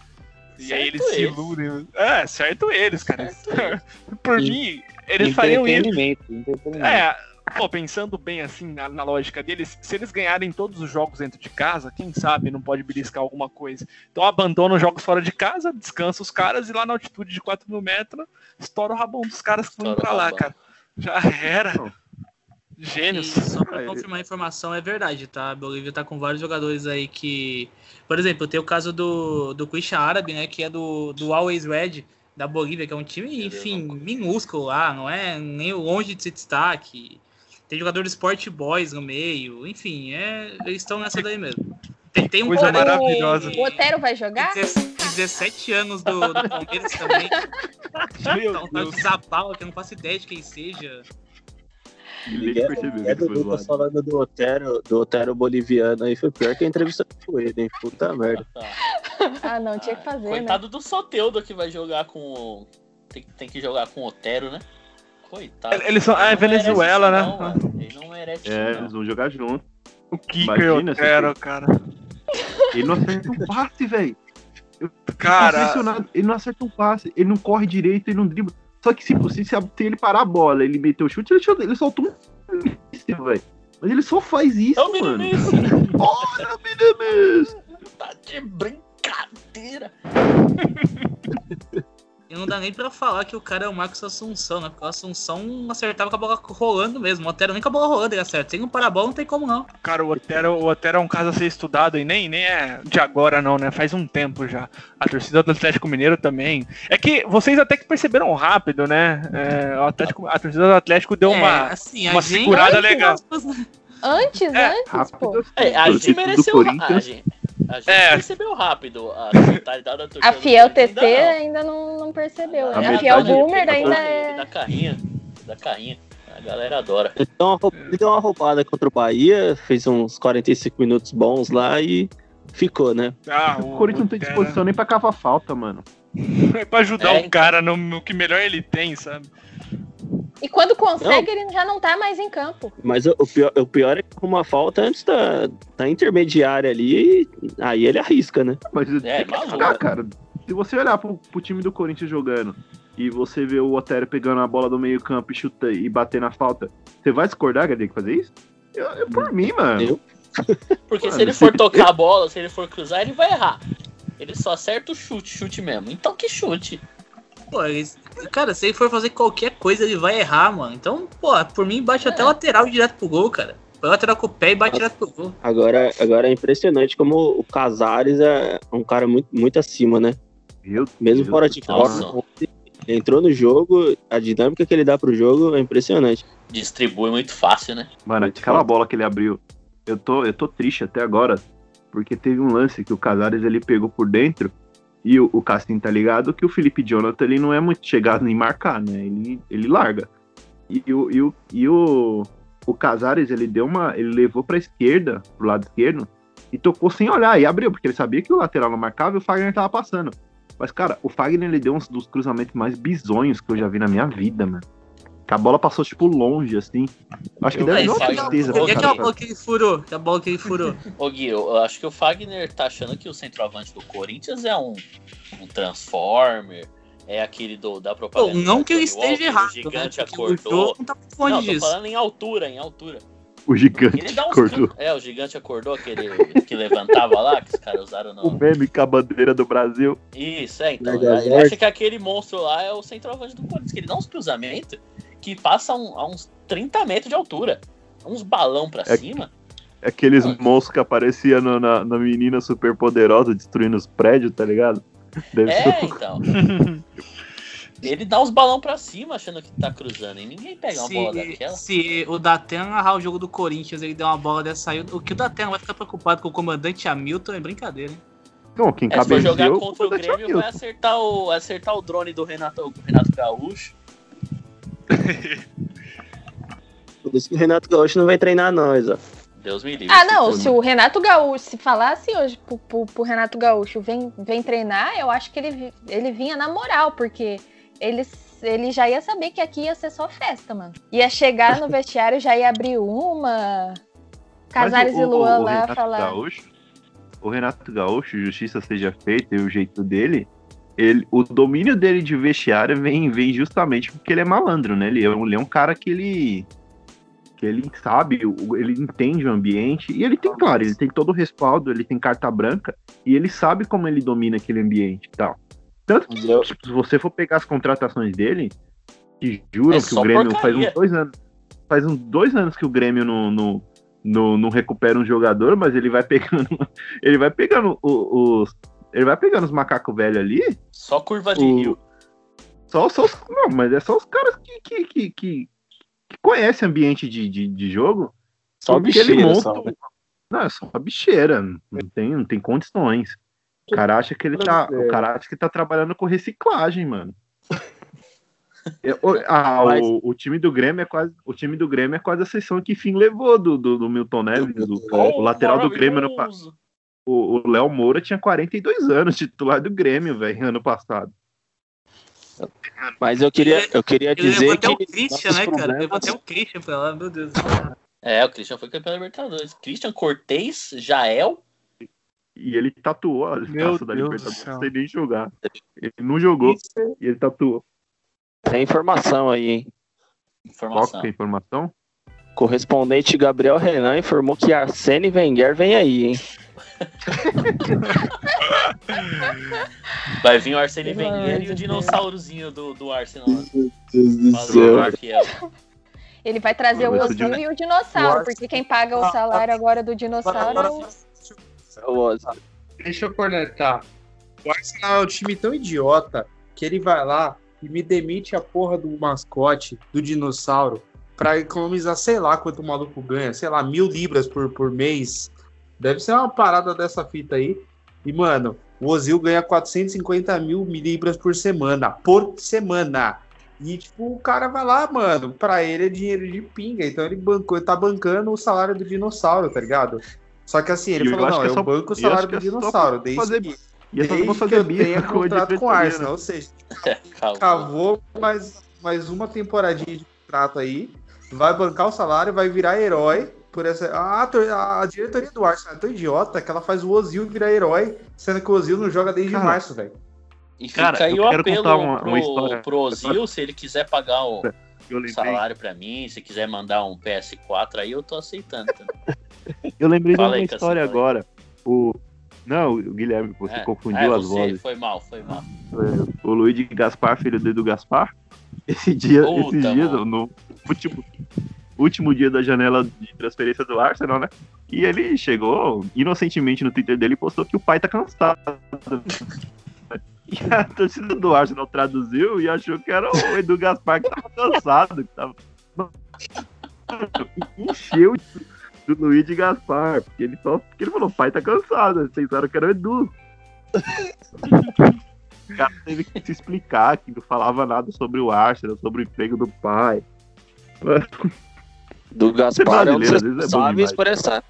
E aí eles se iludem. É, certo eles, cara. Certo. Por E- mim, eles fariam isso. Entretenimento. É, pô, pensando bem assim na, na lógica deles, se eles ganharem todos os jogos dentro de casa, quem sabe não pode beliscar alguma coisa. Então abandona os jogos fora de casa, descansa os caras e lá na altitude de 4 mil metros, estoura o rabão dos caras que vão pra lá, cara. Já era. Não. E Gênios. só pra confirmar a informação, é verdade, tá? A Bolívia tá com vários jogadores aí que. Por exemplo, tem o caso do, do Christian Árabe, né? Que é do, do Always Red da Bolívia, que é um time, enfim, minúsculo lá, não é nem longe de ser destaque. Tem jogador do Sport Boys no meio, enfim, é, eles estão nessa daí mesmo. Tem, tem um Coisa cara maravilhosa. que- O Otero vai jogar? que 17 anos do, do Palmeiras também. Meu Então, tá Deus. Zabala, que eu não faço ideia de quem seja. Ninguém percebeu É que foi zoado. falando do Otero, do Otero boliviano aí, foi pior que a entrevista com ele, hein? Puta merda. Tá. Ah, não, tinha que fazer, né? Coitado do Soteudo que vai jogar com. Tem, tem que jogar com o Otero, né? Coitado. Eles são- ah, é Venezuela, né? não. Ele não merece É, eles vão jogar junto. O Imagina se Otero, cara. Ele não acerta um passe, velho. Cara. Ele não acerta um passe, ele não corre direito, ele não dribla. Só que se, se, se ele parar a bola, ele meter o chute, ele, ele soltou um míssil, velho. Mas ele só faz isso, É o mano. Ora, Minimis! Tá de brincadeira! E não dá nem pra falar que o cara é o Marcos Assunção, né? Porque o Assunção acertava com a bola rolando mesmo. O Otero nem com a bola rolando ele acerta. Sem um parabola não tem como não. Cara, o Otero, o Otero é um caso a ser estudado e nem, nem é de agora, não, né? Faz um tempo já. A torcida do Atlético Mineiro também. É que vocês até que perceberam rápido, né? É, o Atlético, a torcida do Atlético deu uma. é, assim, uma a gente... segurada legal. Antes, É, antes, pô. Rápido. É, a gente mereceu. A Corinthians. gente, a gente É. percebeu rápido a totalidade da torcida. A Fiel TT ainda não. ainda não, não percebeu. A A, metade Fiel Boomer Da ainda é. Da carrinha. Da carrinha. A galera adora. Ele deu, uma, ele deu uma roubada contra o Bahia, fez uns 45 minutos bons lá e ficou, né? Ah, O Corinthians não tem disposição nem pra cavar falta, mano. É pra ajudar É, o então. cara no, no que melhor ele tem, sabe? E quando consegue, ele já não tá mais em campo. Mas o, o pior, o pior é que uma falta antes da, da intermediária ali, e aí ele arrisca, né? Mas É, tem que maluco. ficar, cara. Se você olhar pro, pro time do Corinthians jogando e você vê o Otero pegando a bola do meio campo e chuta e bater na falta, você vai discordar que ele tem que fazer isso? Eu, eu- por mim, mano. Eu? Porque Mano, se ele for tocar a bola, se ele for cruzar, ele vai errar. Ele só acerta o chute, chute mesmo. Então que chute. Pô, cara, se ele for fazer qualquer coisa, ele vai errar, mano. Então, pô, por mim, bate até É. lateral direto pro gol, cara. Põe lateral com o pé e bate direto pro gol. Agora, agora é impressionante como o Casares é um cara muito, muito acima, né? Meu Mesmo Deus fora de forma, ele entrou no jogo, a dinâmica que ele dá pro jogo é impressionante. Distribui muito fácil, né? Mano, Muito aquela foda. bola que ele abriu, eu tô, eu tô triste até agora, porque teve um lance que o Casares ele pegou por dentro e o, o Cassim tá ligado que o Felipe Jonathan ele não é muito chegado em marcar, né? Ele, ele larga. E, o, e, o, e o, o Casares ele deu uma. ele levou pra esquerda, pro lado esquerdo, e tocou sem olhar e abriu, porque ele sabia que o lateral não marcava e o Fagner tava passando. Mas, cara, o Fagner ele deu uns dos cruzamentos mais bizonhos que eu já vi na minha vida, mano. Que a bola passou, tipo, longe, assim. Acho que Eu deve vi dar uma tristeza E pro aquela cara. bola que ele furou? Que a bola que ele furou. Ô Gui, eu acho que o Fagner tá achando que o centroavante do Corinthians é um, um Transformer, é aquele do, da Pô, propaganda. não que ele esteja errado, O gigante né? Porque o acordou. não tá Não, tô disso. falando em altura, em altura. O gigante Ele dá uns acordou. can- É, o gigante acordou, aquele que levantava lá, que os caras usaram O no. meme com a bandeira do Brasil. Isso, é, então. Ele acha que aquele monstro lá é o centroavante do Corinthians, que ele dá uns cruzamentos que passam a uns 30 metros de altura. Uns balão pra É- cima. Aqueles Ah. monstros que apareciam no- na, na menina super poderosa destruindo os prédios, tá ligado? Deve É, ser- então. Ele dá os balão pra cima achando que tá cruzando. E ninguém pega uma bola Se, daquela. se o Datena narrar o jogo do Corinthians ele der uma bola dessa aí, o que o Datena vai ficar preocupado com o comandante Hamilton é brincadeira, hein? Não, quem É, se for jogar cabeceou contra o Grêmio, vai acertar o, acertar o drone do Renato, Renato Gaúcho. Por isso que o Renato Gaúcho não vai treinar nós, ó. Deus me livre. Ah, não, se o Renato Gaúcho, se falasse hoje pro, pro- pro Renato Gaúcho, vem, vem treinar, eu acho que ele, ele vinha na moral, porque ele, ele já ia saber que aqui ia ser só festa, mano. Ia chegar no vestiário, já ia abrir uma. Casares Mas e o- Luan o lá Renato falar. Gaúcho, o Renato Gaúcho, justiça seja feita e o jeito dele, ele, o domínio dele de vestiário vem, vem justamente porque ele é malandro, né? Ele é, um- ele é um cara que ele que ele sabe, ele entende o ambiente e ele tem, claro, ele tem todo o respaldo, ele tem carta branca e ele sabe como ele domina aquele ambiente e tal. Tanto que, tipo, se você for pegar as contratações dele, que juram É que o Grêmio faz uns dois anos, faz uns dois anos que o Grêmio não, não, não, não recupera um jogador, mas ele vai pegando, ele vai pegando os, ele vai pegando os macacos velhos ali. Só curva de o- rio. Só, só os, não, mas é só os caras que, que, que, que, que conhecem ambiente de, de, de jogo. Só porque ele bicheira, monta. só, né? Não, é só bicheira. Não tem, não tem condições. O cara acha que ele tá. O cara acha que tá trabalhando com reciclagem, mano. É, o, ah, Mas- o, o time do Grêmio é quase. O time do Grêmio é quase a sessão que fim levou do, do, do Milton Neves. do- o lateral do Grêmio ano pa- Maravilhoso. O o Léo Moura tinha 42 anos, titular do Grêmio, velho, ano passado. Mas eu queria, eu queria Ele levou dizer até o que. Christian, nossos né, cara? problemas- Levou até o Christian pra lá, meu Deus. É, o Christian foi campeão da Libertadores. Christian Cortez, Jael. E ele tatuou a Meu taça da Deus do Libertadores sem nem jogar. Ele não jogou e ele tatuou. Tem informação aí, hein? Qual Informação. que é a informação? Correspondente Gabriel Renan informou que Arsene Wenger vem aí, hein? Vai vir o Arsene Wenger e o dinossaurozinho do, do Arsenal. lá. Meu Deus do fiel. Ele vai trazer o de- e o dinossauro, porque quem paga o salário agora do dinossauro é o. O Ozzy. Deixa eu cornetar. O Arsenal é um time tão idiota que ele vai lá e me demite a porra do mascote, do dinossauro, pra economizar, sei lá quanto o maluco ganha, sei lá, mil libras por, por mês. Deve ser uma parada dessa fita aí. E, mano, o Ozil ganha 450 mil libras por semana. Por semana. E, tipo, o cara vai lá, mano, pra ele é dinheiro de pinga. Então ele bancou, ele tá bancando o salário do dinossauro, tá ligado? Só que assim, ele E eu falou, não, é eu só- banco o salário do é dinossauro, desde fazer- que, E é desde pra que fazer eu tenha contrato com o Arsenal. Ou seja, Calma. cavou mais, mais uma temporadinha de contrato aí, vai bancar o salário, vai virar herói por essa. A, a diretoria do Arsenal é tão idiota que ela faz o Ozil virar herói, sendo que o Ozil não joga desde Cara, março, velho. E fica Cara, aí eu o quero apelo contar uma- pro, uma história. pro Ozil, se ele quiser pagar o salário pra mim, se quiser mandar um PS4 aí, eu tô aceitando. eu lembrei de Fala uma aí, história agora. O... Não, o Guilherme, você É, confundiu é, as você, vozes. Foi mal, foi mal. O Luiz de Gaspar, filho do Edu Gaspar, esse dia, Puta, esses dias, no último, último dia da janela de transferência do Arsenal, né? E ele chegou inocentemente no Twitter dele e postou que o pai tá cansado. E a torcida do Arsenal traduziu e achou que era o Edu Gaspar que tava cansado. Que tava... Encheu do Luiz de Gaspar, porque ele só porque ele falou, pai tá cansado, eles pensaram que era o Edu. O cara teve que se explicar que não falava nada sobre o Arsenal, sobre o emprego do pai. Do Gaspar é um dos é responsáveis demais. por essa,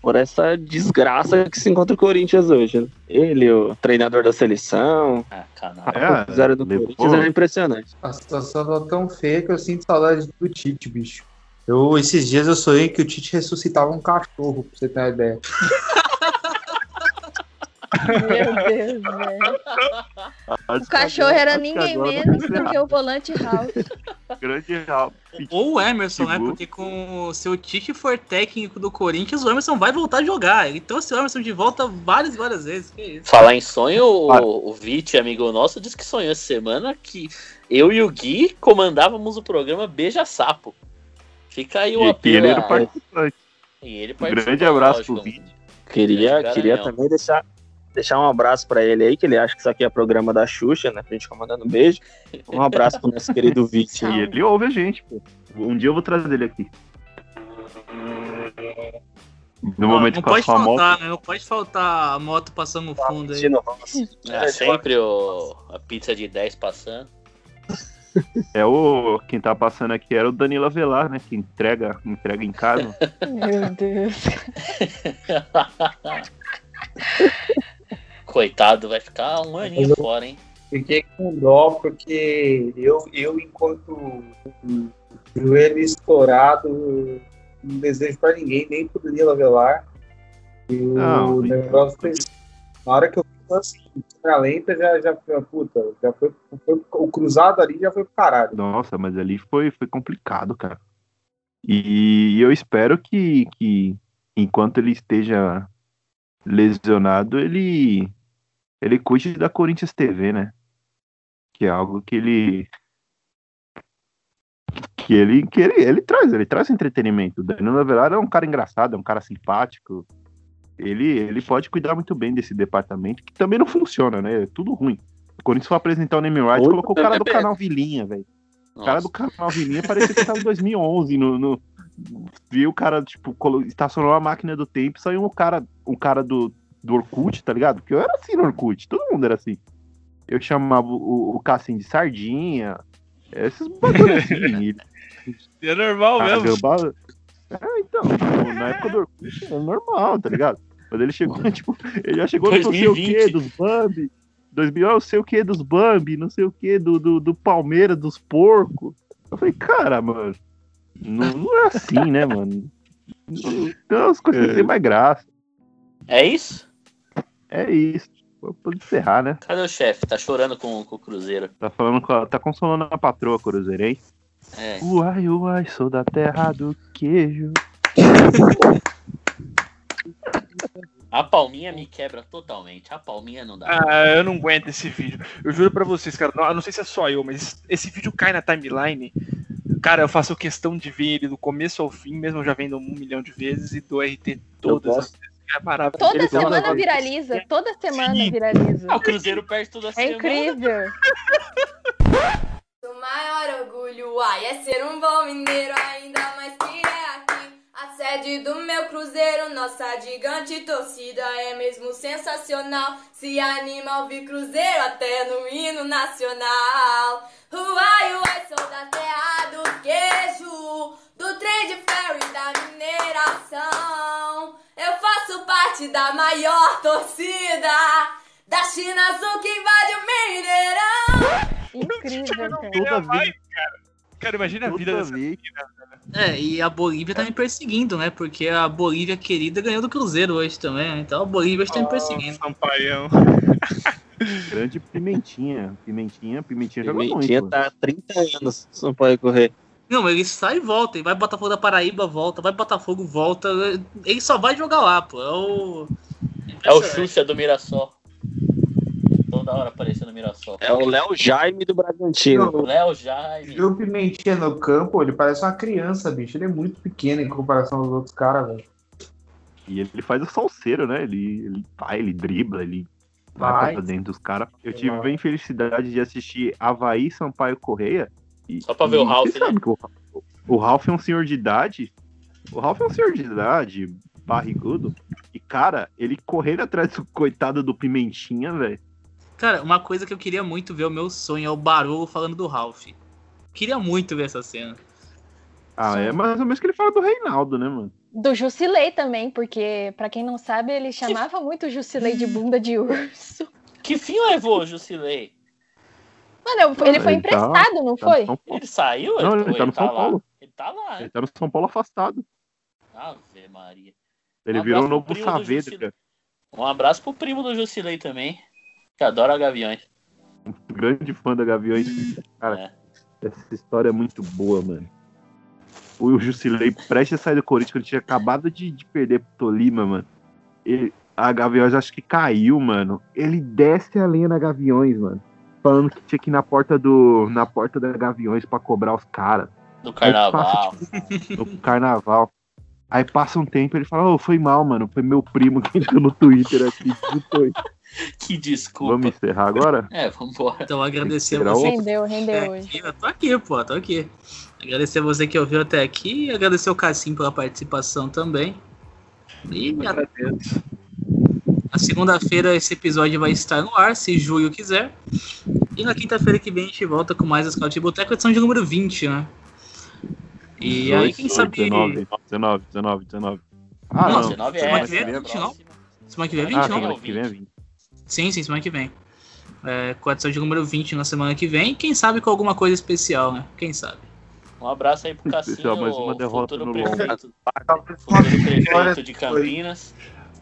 por essa desgraça que se encontra o Corinthians hoje. né? Ele, o treinador da seleção, Ah, a É, zero do Corinthians é impressionante. A situação tá tão feia que eu sinto saudade do Tite, bicho. Eu, esses dias eu sonhei que o Tite ressuscitava um cachorro, pra você ter uma ideia. Meu Deus, velho. O cachorro era ninguém menos do que o volante House. Grande real. Ou o Emerson, né? Porque com se o Tite for técnico do Corinthians, o Emerson vai voltar a jogar. Ele trouxe o Emerson de volta várias, várias vezes. Que isso? Falar em sonho, o, o Vit, amigo nosso, disse que sonhou essa semana que eu e o Gui comandávamos o programa Beija Sapo. Fica aí o E apelo. ele era participante. E ele Um grande abraço pro lógico. Vit. Queria, queria garanhão. também deixar, deixar um abraço pra ele aí, que ele acha que isso aqui é programa da Xuxa, né? Pra gente ficar mandando beijo. Um abraço pro nosso querido. E ele ouve a gente, pô. Um dia eu vou trazer ele aqui. No momento não que pode passou a faltar, moto. né? Não pode faltar a moto passando no fundo aí. É, sempre o, a pizza de 10 passando. É o. Quem tá passando aqui era o Danilo Avelar, né? Que entrega, entrega em casa. Meu Deus. Coitado, vai ficar um aninho Eu- fora, hein? Fiquei com dó porque eu, eu enquanto joelho estourado, não desejo pra ninguém, nem pro Danilo Avelar. E o Não, negócio foi. Na hora que eu vi assim, câmera lenta, já, já foi, puta, já foi, foi- o cruzado ali já foi pro caralho. Nossa, mas ali foi, foi complicado, cara. E eu espero que, que enquanto ele esteja lesionado, ele ele cuide da Corinthians TV, né? Que é algo que ele que ele que ele, ele traz, ele traz entretenimento. O Danilo Avelar é um cara engraçado, é um cara simpático. Ele ele pode cuidar muito bem desse departamento, que também não funciona, né? É tudo ruim. O Corinthians foi apresentar o name right, colocou o cara do canal Vilinha, velho. O cara do canal Vilinha parecia que tava em 2011. No, no- viu o cara, tipo, estacionou a máquina do tempo e saiu um cara, um cara do, do Orkut, tá ligado? Porque eu era assim no Orkut, todo mundo era assim. Eu chamava o, o Cassim de sardinha, esses bagulho assim. e- É normal Ah, mesmo. gambá- É, então, tipo, na época do Orkut era normal, tá ligado? Mas ele chegou, tipo, ele já chegou no não sei o 2020. que dos Bambi, 2000, eu sei o que dos Bambi, não sei o que do, do, do Palmeiras, dos porcos. Eu falei, cara, mano, não, não é assim, né, mano? Então as coisas têm mais graça. É isso? É isso. Pode encerrar, né? Cadê o chefe? Tá chorando com, com o Cruzeiro. Tá falando com a- tá consolando a patroa cruzeirense. É. Uai, uai, sou da terra do queijo. A palminha me quebra totalmente. A palminha não dá. Ah, eu não aguento esse vídeo. Eu juro pra vocês, cara. Não, eu não sei se é só eu, mas esse vídeo cai na timeline. Cara, eu faço questão de ver ele do começo ao fim, mesmo eu já vendo um milhão de vezes e do RT todas as vezes. É maravilhoso. Toda Ele fala- semana viraliza. Toda semana viraliza. Ah, o Cruzeiro perde toda É semana. incrível. O maior orgulho, ai, é ser um bom mineiro, ainda mais que é sede do meu cruzeiro, nossa gigante torcida é mesmo sensacional. Se anima ao ouvir cruzeiro até no hino nacional. Uai, uai, sou da terra do queijo, do trem de ferro e da mineração. Eu faço parte da maior torcida, da China Azul que invade o Mineirão. Incrível, Toda vez, Cara, imagina a vida dessa vez. É, e a Bolívia tá me perseguindo, né? Porque a Bolívia querida ganhou do Cruzeiro hoje também. Então a Bolívia está me perseguindo. Sampaião. Grande Pimentinha. Pimentinha, Pimentinha joga Pimentinha muito. tá há 30 anos, não pode correr. Não, ele sai e volta. Ele vai Botafogo da Paraíba, volta. Vai Botafogo, volta. Ele só vai jogar lá, pô. É o. É o Xuxa do Mirassol. Toda hora aparecendo no Mirassol. É o Léo Jaime do Bragantino. Léo Jaime. Viu o Pimentinha no campo, ele parece uma criança, bicho. Ele é muito pequeno em comparação aos outros caras, velho. E ele faz o salseiro, né? Ele, ele vai, ele dribla, ele vai, Vai. pra dentro dos caras. Eu tive a infelicidade de assistir Havaí Sampaio Correia. E, Só pra ver o Ralph, que o, o Ralph é um senhor de idade. O Ralph é um senhor de idade, barrigudo. E, cara, ele correndo atrás do coitado do Pimentinha, velho. Cara, uma coisa que eu queria muito ver, o meu sonho, é o Barolo falando do Ralph. Queria muito ver essa cena. Ah, é mais ou menos que ele fala do Reinaldo, né, mano? Do Jusilei também, porque, pra quem não sabe, ele chamava muito o Jusilei de bunda de urso. Que fim levou o Jusilei? Mano, ele foi Ele tá- emprestado, não tá no foi? Ele saiu? Não, ele ou tá no São lá? Paulo. Ele tá lá, Ele tá no São Paulo afastado. Ave Maria. Ele Um virou o novo Saavedra. Um abraço pro primo do Jusilei também. Que adora Gaviões. grande fã da Gaviões. Cara, É. essa história é muito boa, mano. O Jusilei prestes a sair do Corinthians, quando tinha acabado de, de perder pro Tolima, mano. Ele, a Gaviões acho que caiu, mano. Ele desce a lenha na Gaviões, mano. Falando que tinha que ir na porta do. na porta da Gaviões pra cobrar os caras. Do carnaval. No carnaval. Aí passa um tempo ele fala, ô, foi mal, mano. Foi meu primo que entrou no Twitter aqui. Digitou isso." Que desculpa. Vamos encerrar agora? É, vambora. Então, agradecer a você. Rendeu, rendeu É, hoje. aqui, eu tô aqui, pô, tô aqui. Agradecer a você que ouviu até aqui e agradecer o Cassim pela participação também. E a, Agradeço. a segunda-feira esse episódio vai estar no ar, se Júlio quiser. E na quinta-feira que vem a gente volta com mais a Scout de Boteco, edição de número 20, né? E aí, quem 18, sabe. 19, 19, 19, 19. Ah, Não, não. 19 semana é, que vem é semana 20, não? Semana que vem é 20, Ah, não? semana que vem é 20. Sim, sim, semana que vem. É, com a edição de número 20 na semana que vem. Quem sabe com alguma coisa especial, né? Quem sabe? Um abraço aí pro Cassinho, Especial, mais uma derrota futuro no prefeito, futuro prefeito de Campinas.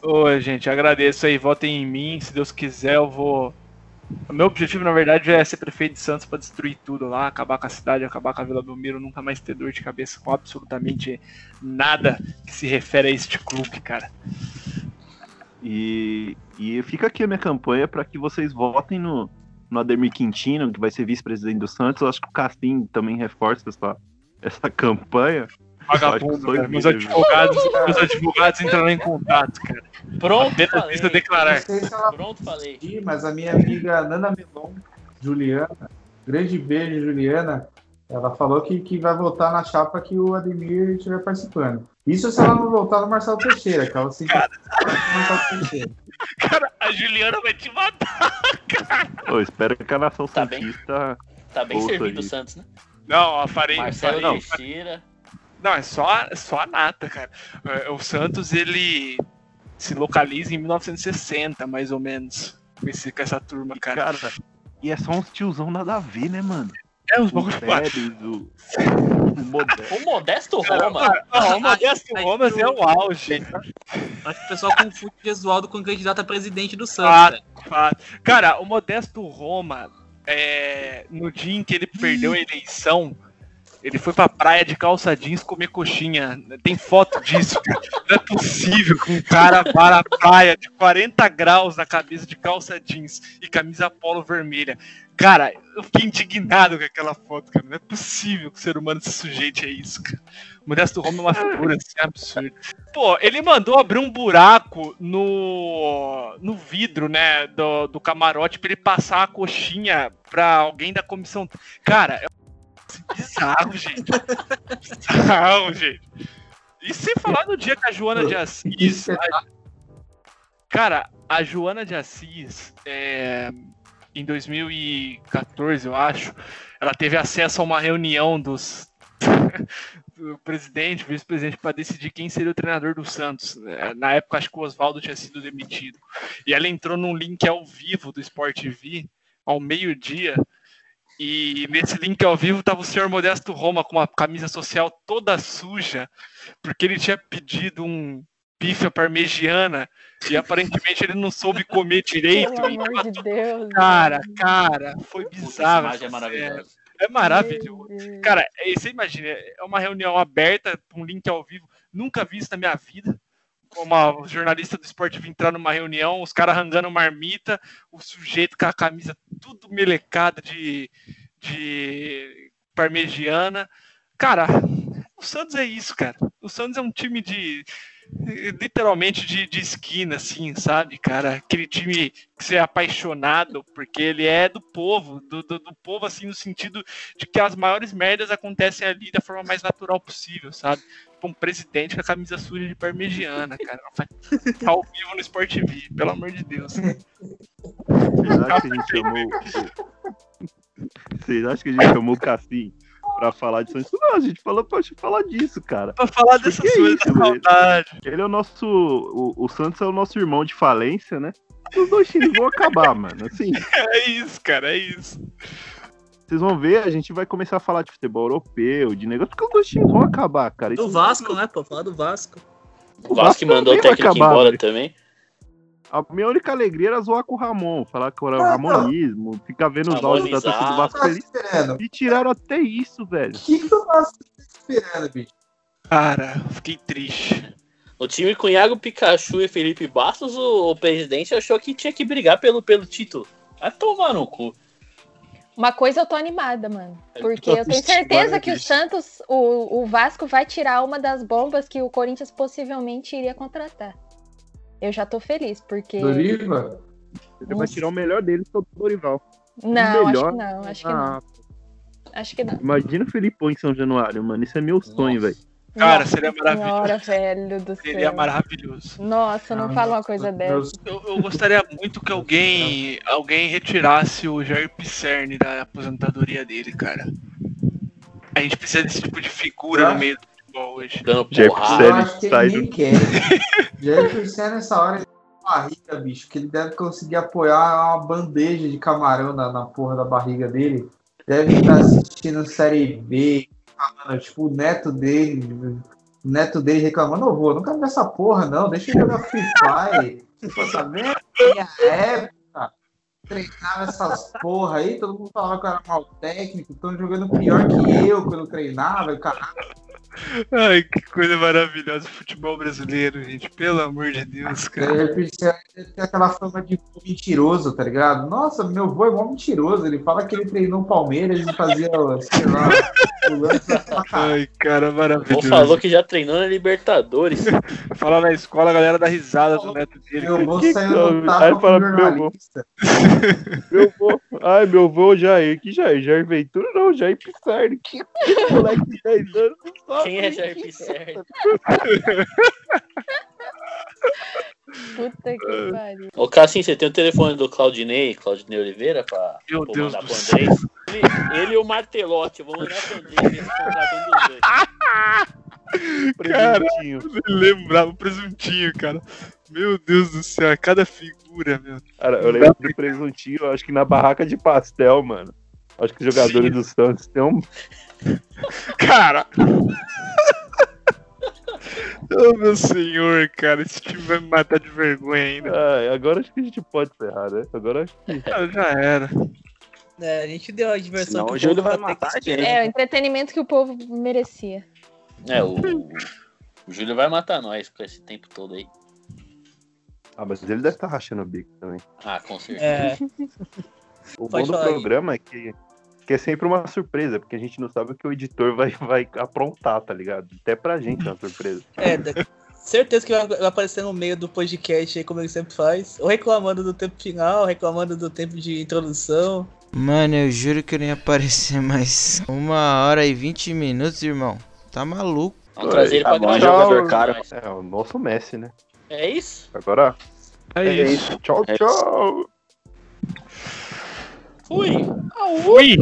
Ô, gente, agradeço aí, votem em mim, se Deus quiser eu vou... O meu objetivo, na verdade, é ser prefeito de Santos pra destruir tudo lá, acabar com a cidade, acabar com a Vila Belmiro, nunca mais ter dor de cabeça com absolutamente nada que se refere a este clube, cara. E, e fica aqui a minha campanha para que vocês votem no, no Ademir Quintino, que vai ser vice-presidente do Santos. Eu acho que o Cassim também reforça essa, essa campanha. Vagabundo, cara. Meus advogados, meus advogados entraram em contato, cara. Pronto, Apenas falei. vista declarar. Não sei se ela Pronto, falei. mas a minha amiga Nana Melon, Juliana, grande beijo, Juliana. Ela falou que, que vai votar na chapa que o Ademir estiver participando. Isso se ela não votar no Marcelo Teixeira, que ela sempre no Marcelo Teixeira. Cara, a Juliana vai te matar. Eu espero que a nação Tá bem. Santista. Tá bem servido o. Santos, né? Não, a farei. Marcelo farei- Teixeira. Não, é só, é só a nata, cara. É, O Santos, ele se localiza em 1960, mais ou menos. Com, esse, com essa turma, cara. Cara, e é só uns tiozão nada a ver, né, mano? É, uns bagulho. Pérez, o, Modesto. O Modesto Roma. Não, o Modesto Romas é o auge. Acho que o pessoal confunde o Gesualdo com o candidato a presidente do Santos. Cara, o Modesto Roma, é, no dia em que ele perdeu a eleição, ele foi pra praia de calça jeans comer coxinha. Tem foto disso, cara. Não é possível que um cara vá na praia de 40 graus na cabeça de calça jeans e camisa polo vermelha. Cara, eu fiquei indignado com aquela foto, cara. Não é possível que o ser humano se sujeite a isso, cara. O Modesto Roma é uma figura assim, absurda. Pô, ele mandou abrir um buraco no, no vidro, né, do, do camarote pra ele passar a coxinha pra alguém da comissão. Cara, é bizarro, gente. Bizarro, gente. E sem falar no dia que a Joana de Assis. a- Cara, a Joana de Assis, é, em 2014, eu acho, ela teve acesso a uma reunião dos do presidente, vice-presidente, para decidir quem seria o treinador do Santos. É, Na época, acho que o Oswaldo tinha sido demitido. E ela entrou num link ao vivo do Sport TV, ao meio-dia. E nesse link ao vivo tava o senhor Modesto Roma com uma camisa social toda suja, porque ele tinha pedido um à parmegiana e aparentemente ele não soube comer direito. Pelo amor de Deus. Cara, cara, foi essa bizarro. imagem é maravilhosa. É maravilhoso. Cara, é- você imagina, é uma reunião aberta, um link ao vivo, nunca vi isso na minha vida. Uma jornalista do esporte vir entrar numa reunião, os caras arrancando marmita, o sujeito com a camisa tudo melecada de, de parmegiana. Cara, o Santos é isso, cara. O Santos é um time de. Literalmente de, de esquina, assim, sabe, cara? Aquele time que você é apaixonado, porque ele é do povo, do, do, do povo, assim, no sentido de que as maiores merdas acontecem ali da forma mais natural possível, sabe? Tipo um presidente com a camisa suja de parmegiana, cara. Tá ao vivo no Sport TV, pelo amor de Deus. Vocês acham que a gente chamou. Vocês acham que a gente chamou o Cassim pra falar de Santos? Não, a gente falou pra falar disso, cara. Pra falar dessas é coisas da saudade. Ele é o nosso. O, o Santos é o nosso irmão de falência, né? Os dois times vão acabar, mano. Assim, É isso, cara, é isso. vocês vão ver, a gente vai começar a falar de futebol europeu, de negócio, porque os dois times vão acabar, cara. Do Isso- Vasco, né, pô? Falar do Vasco. O Vasco que mandou o técnico acabar, embora velho. também. A minha única alegria era zoar com o Ramon, falar que era Ah, ramonismo, ficar vendo os áudios da torcida do Vasco Tá. E tiraram até isso, velho. O que, que o Vasco tá esperando, bicho? Cara, fiquei triste. O time com Iago Pikachu e Felipe Bastos, o, o presidente achou que tinha que brigar pelo, pelo título. Vai tomar no cu. Uma coisa eu tô animada, mano. Eu Porque tô eu tenho certeza que o. Santos, o, o Vasco vai tirar uma das bombas que o Corinthians possivelmente iria contratar. Eu já tô feliz, porque. Doriva? Ele vai tirar o melhor dele, que é o Dorival. Não, acho que não, acho que não. Ah, Acho que não. Imagina o Filipão em São Januário, mano. Isso é meu sonho, velho. Cara, Nossa seria maravilhoso. Senhora, velho do Seria céu. maravilhoso. Nossa, não fala uma coisa dessa. Eu, eu gostaria muito que alguém, alguém retirasse o Jair Pisserni da aposentadoria dele, cara. A gente precisa desse tipo de figura no meio do futebol hoje. Dando Jair porrada. Eu Pisserni acho que sai do- quer. Pisserni nessa hora ele tem uma barriga, bicho, que ele deve conseguir apoiar uma bandeja de camarão na, na porra da barriga dele. Deve estar assistindo Série B, reclamando, tipo, o neto dele, o neto dele reclamando, ô vô, não quero ver essa porra, não, deixa eu jogar Free Fire. Pô, tá vendo? Minha época, treinava essas porra aí, todo mundo falava que eu era mal técnico, estão jogando pior que eu quando treinava, e caralho. Ai, que coisa maravilhosa o futebol brasileiro, gente. Pelo amor de Deus, cara. Jair Pisserni tem aquela fama de mentiroso, tá ligado? Nossa, meu vô é mó mentiroso. Ele fala que ele treinou o Palmeiras e fazia, sei lá, o. Ai, cara, maravilhoso. falou que já treinou na Libertadores. Fala na escola, a galera dá risada do neto dele. Meu vô que saiu que- do tapa com o meu jornalista. Meu vô. Ai, meu vô Jair. Que Jair? Jair Ventura? Não, Jair Pissardi. Que moleque de 10 anos não sabe. Quem é Jair Pisserni? Puta que pariu. Ô, Cassim, você tem o telefone do Claudinei, Claudinei Oliveira, pra, Meu pra Deus mandar pro. Andrés? Ele, ele e o Martelotti, eu vou mandar pro Andrés ver se dos dois. Cara, lembrava o presuntinho, cara. Meu Deus do céu, é cada figura, meu. Cara, eu lembro do presuntinho, eu acho que na barraca de pastel, mano. Acho que os jogadores Sim. do Santos têm um. Cara! oh, meu senhor, cara, esse time vai me matar de vergonha ainda. Ai, agora acho que a gente pode ferrar, né? Agora acho que. Ah, já era. É, a gente deu a diversão Senão que o Júlio vai que matar a gente. É, o entretenimento que o povo merecia. É, o, o Júlio vai matar nós com esse tempo todo aí. Ah, mas ele deve estar rachando o bico também. Ah, com certeza. É, O Pode bom do falar aí. programa é que, que é sempre uma surpresa, porque a gente não sabe o que o editor vai, vai aprontar, tá ligado? Até pra gente é uma surpresa. é, certeza que vai aparecer no meio do podcast aí, como ele sempre faz. Ou reclamando do tempo final, reclamando do tempo de introdução. Mano, eu juro que eu não ia aparecer mais uma hora e 20 minutos, irmão. Tá maluco. Vamos trazer ele Tá pra bom, gravar. jogador caro. É, o nosso Messi, né? É isso? Agora, É, é isso. isso. Tchau, É tchau. Fui! Fui!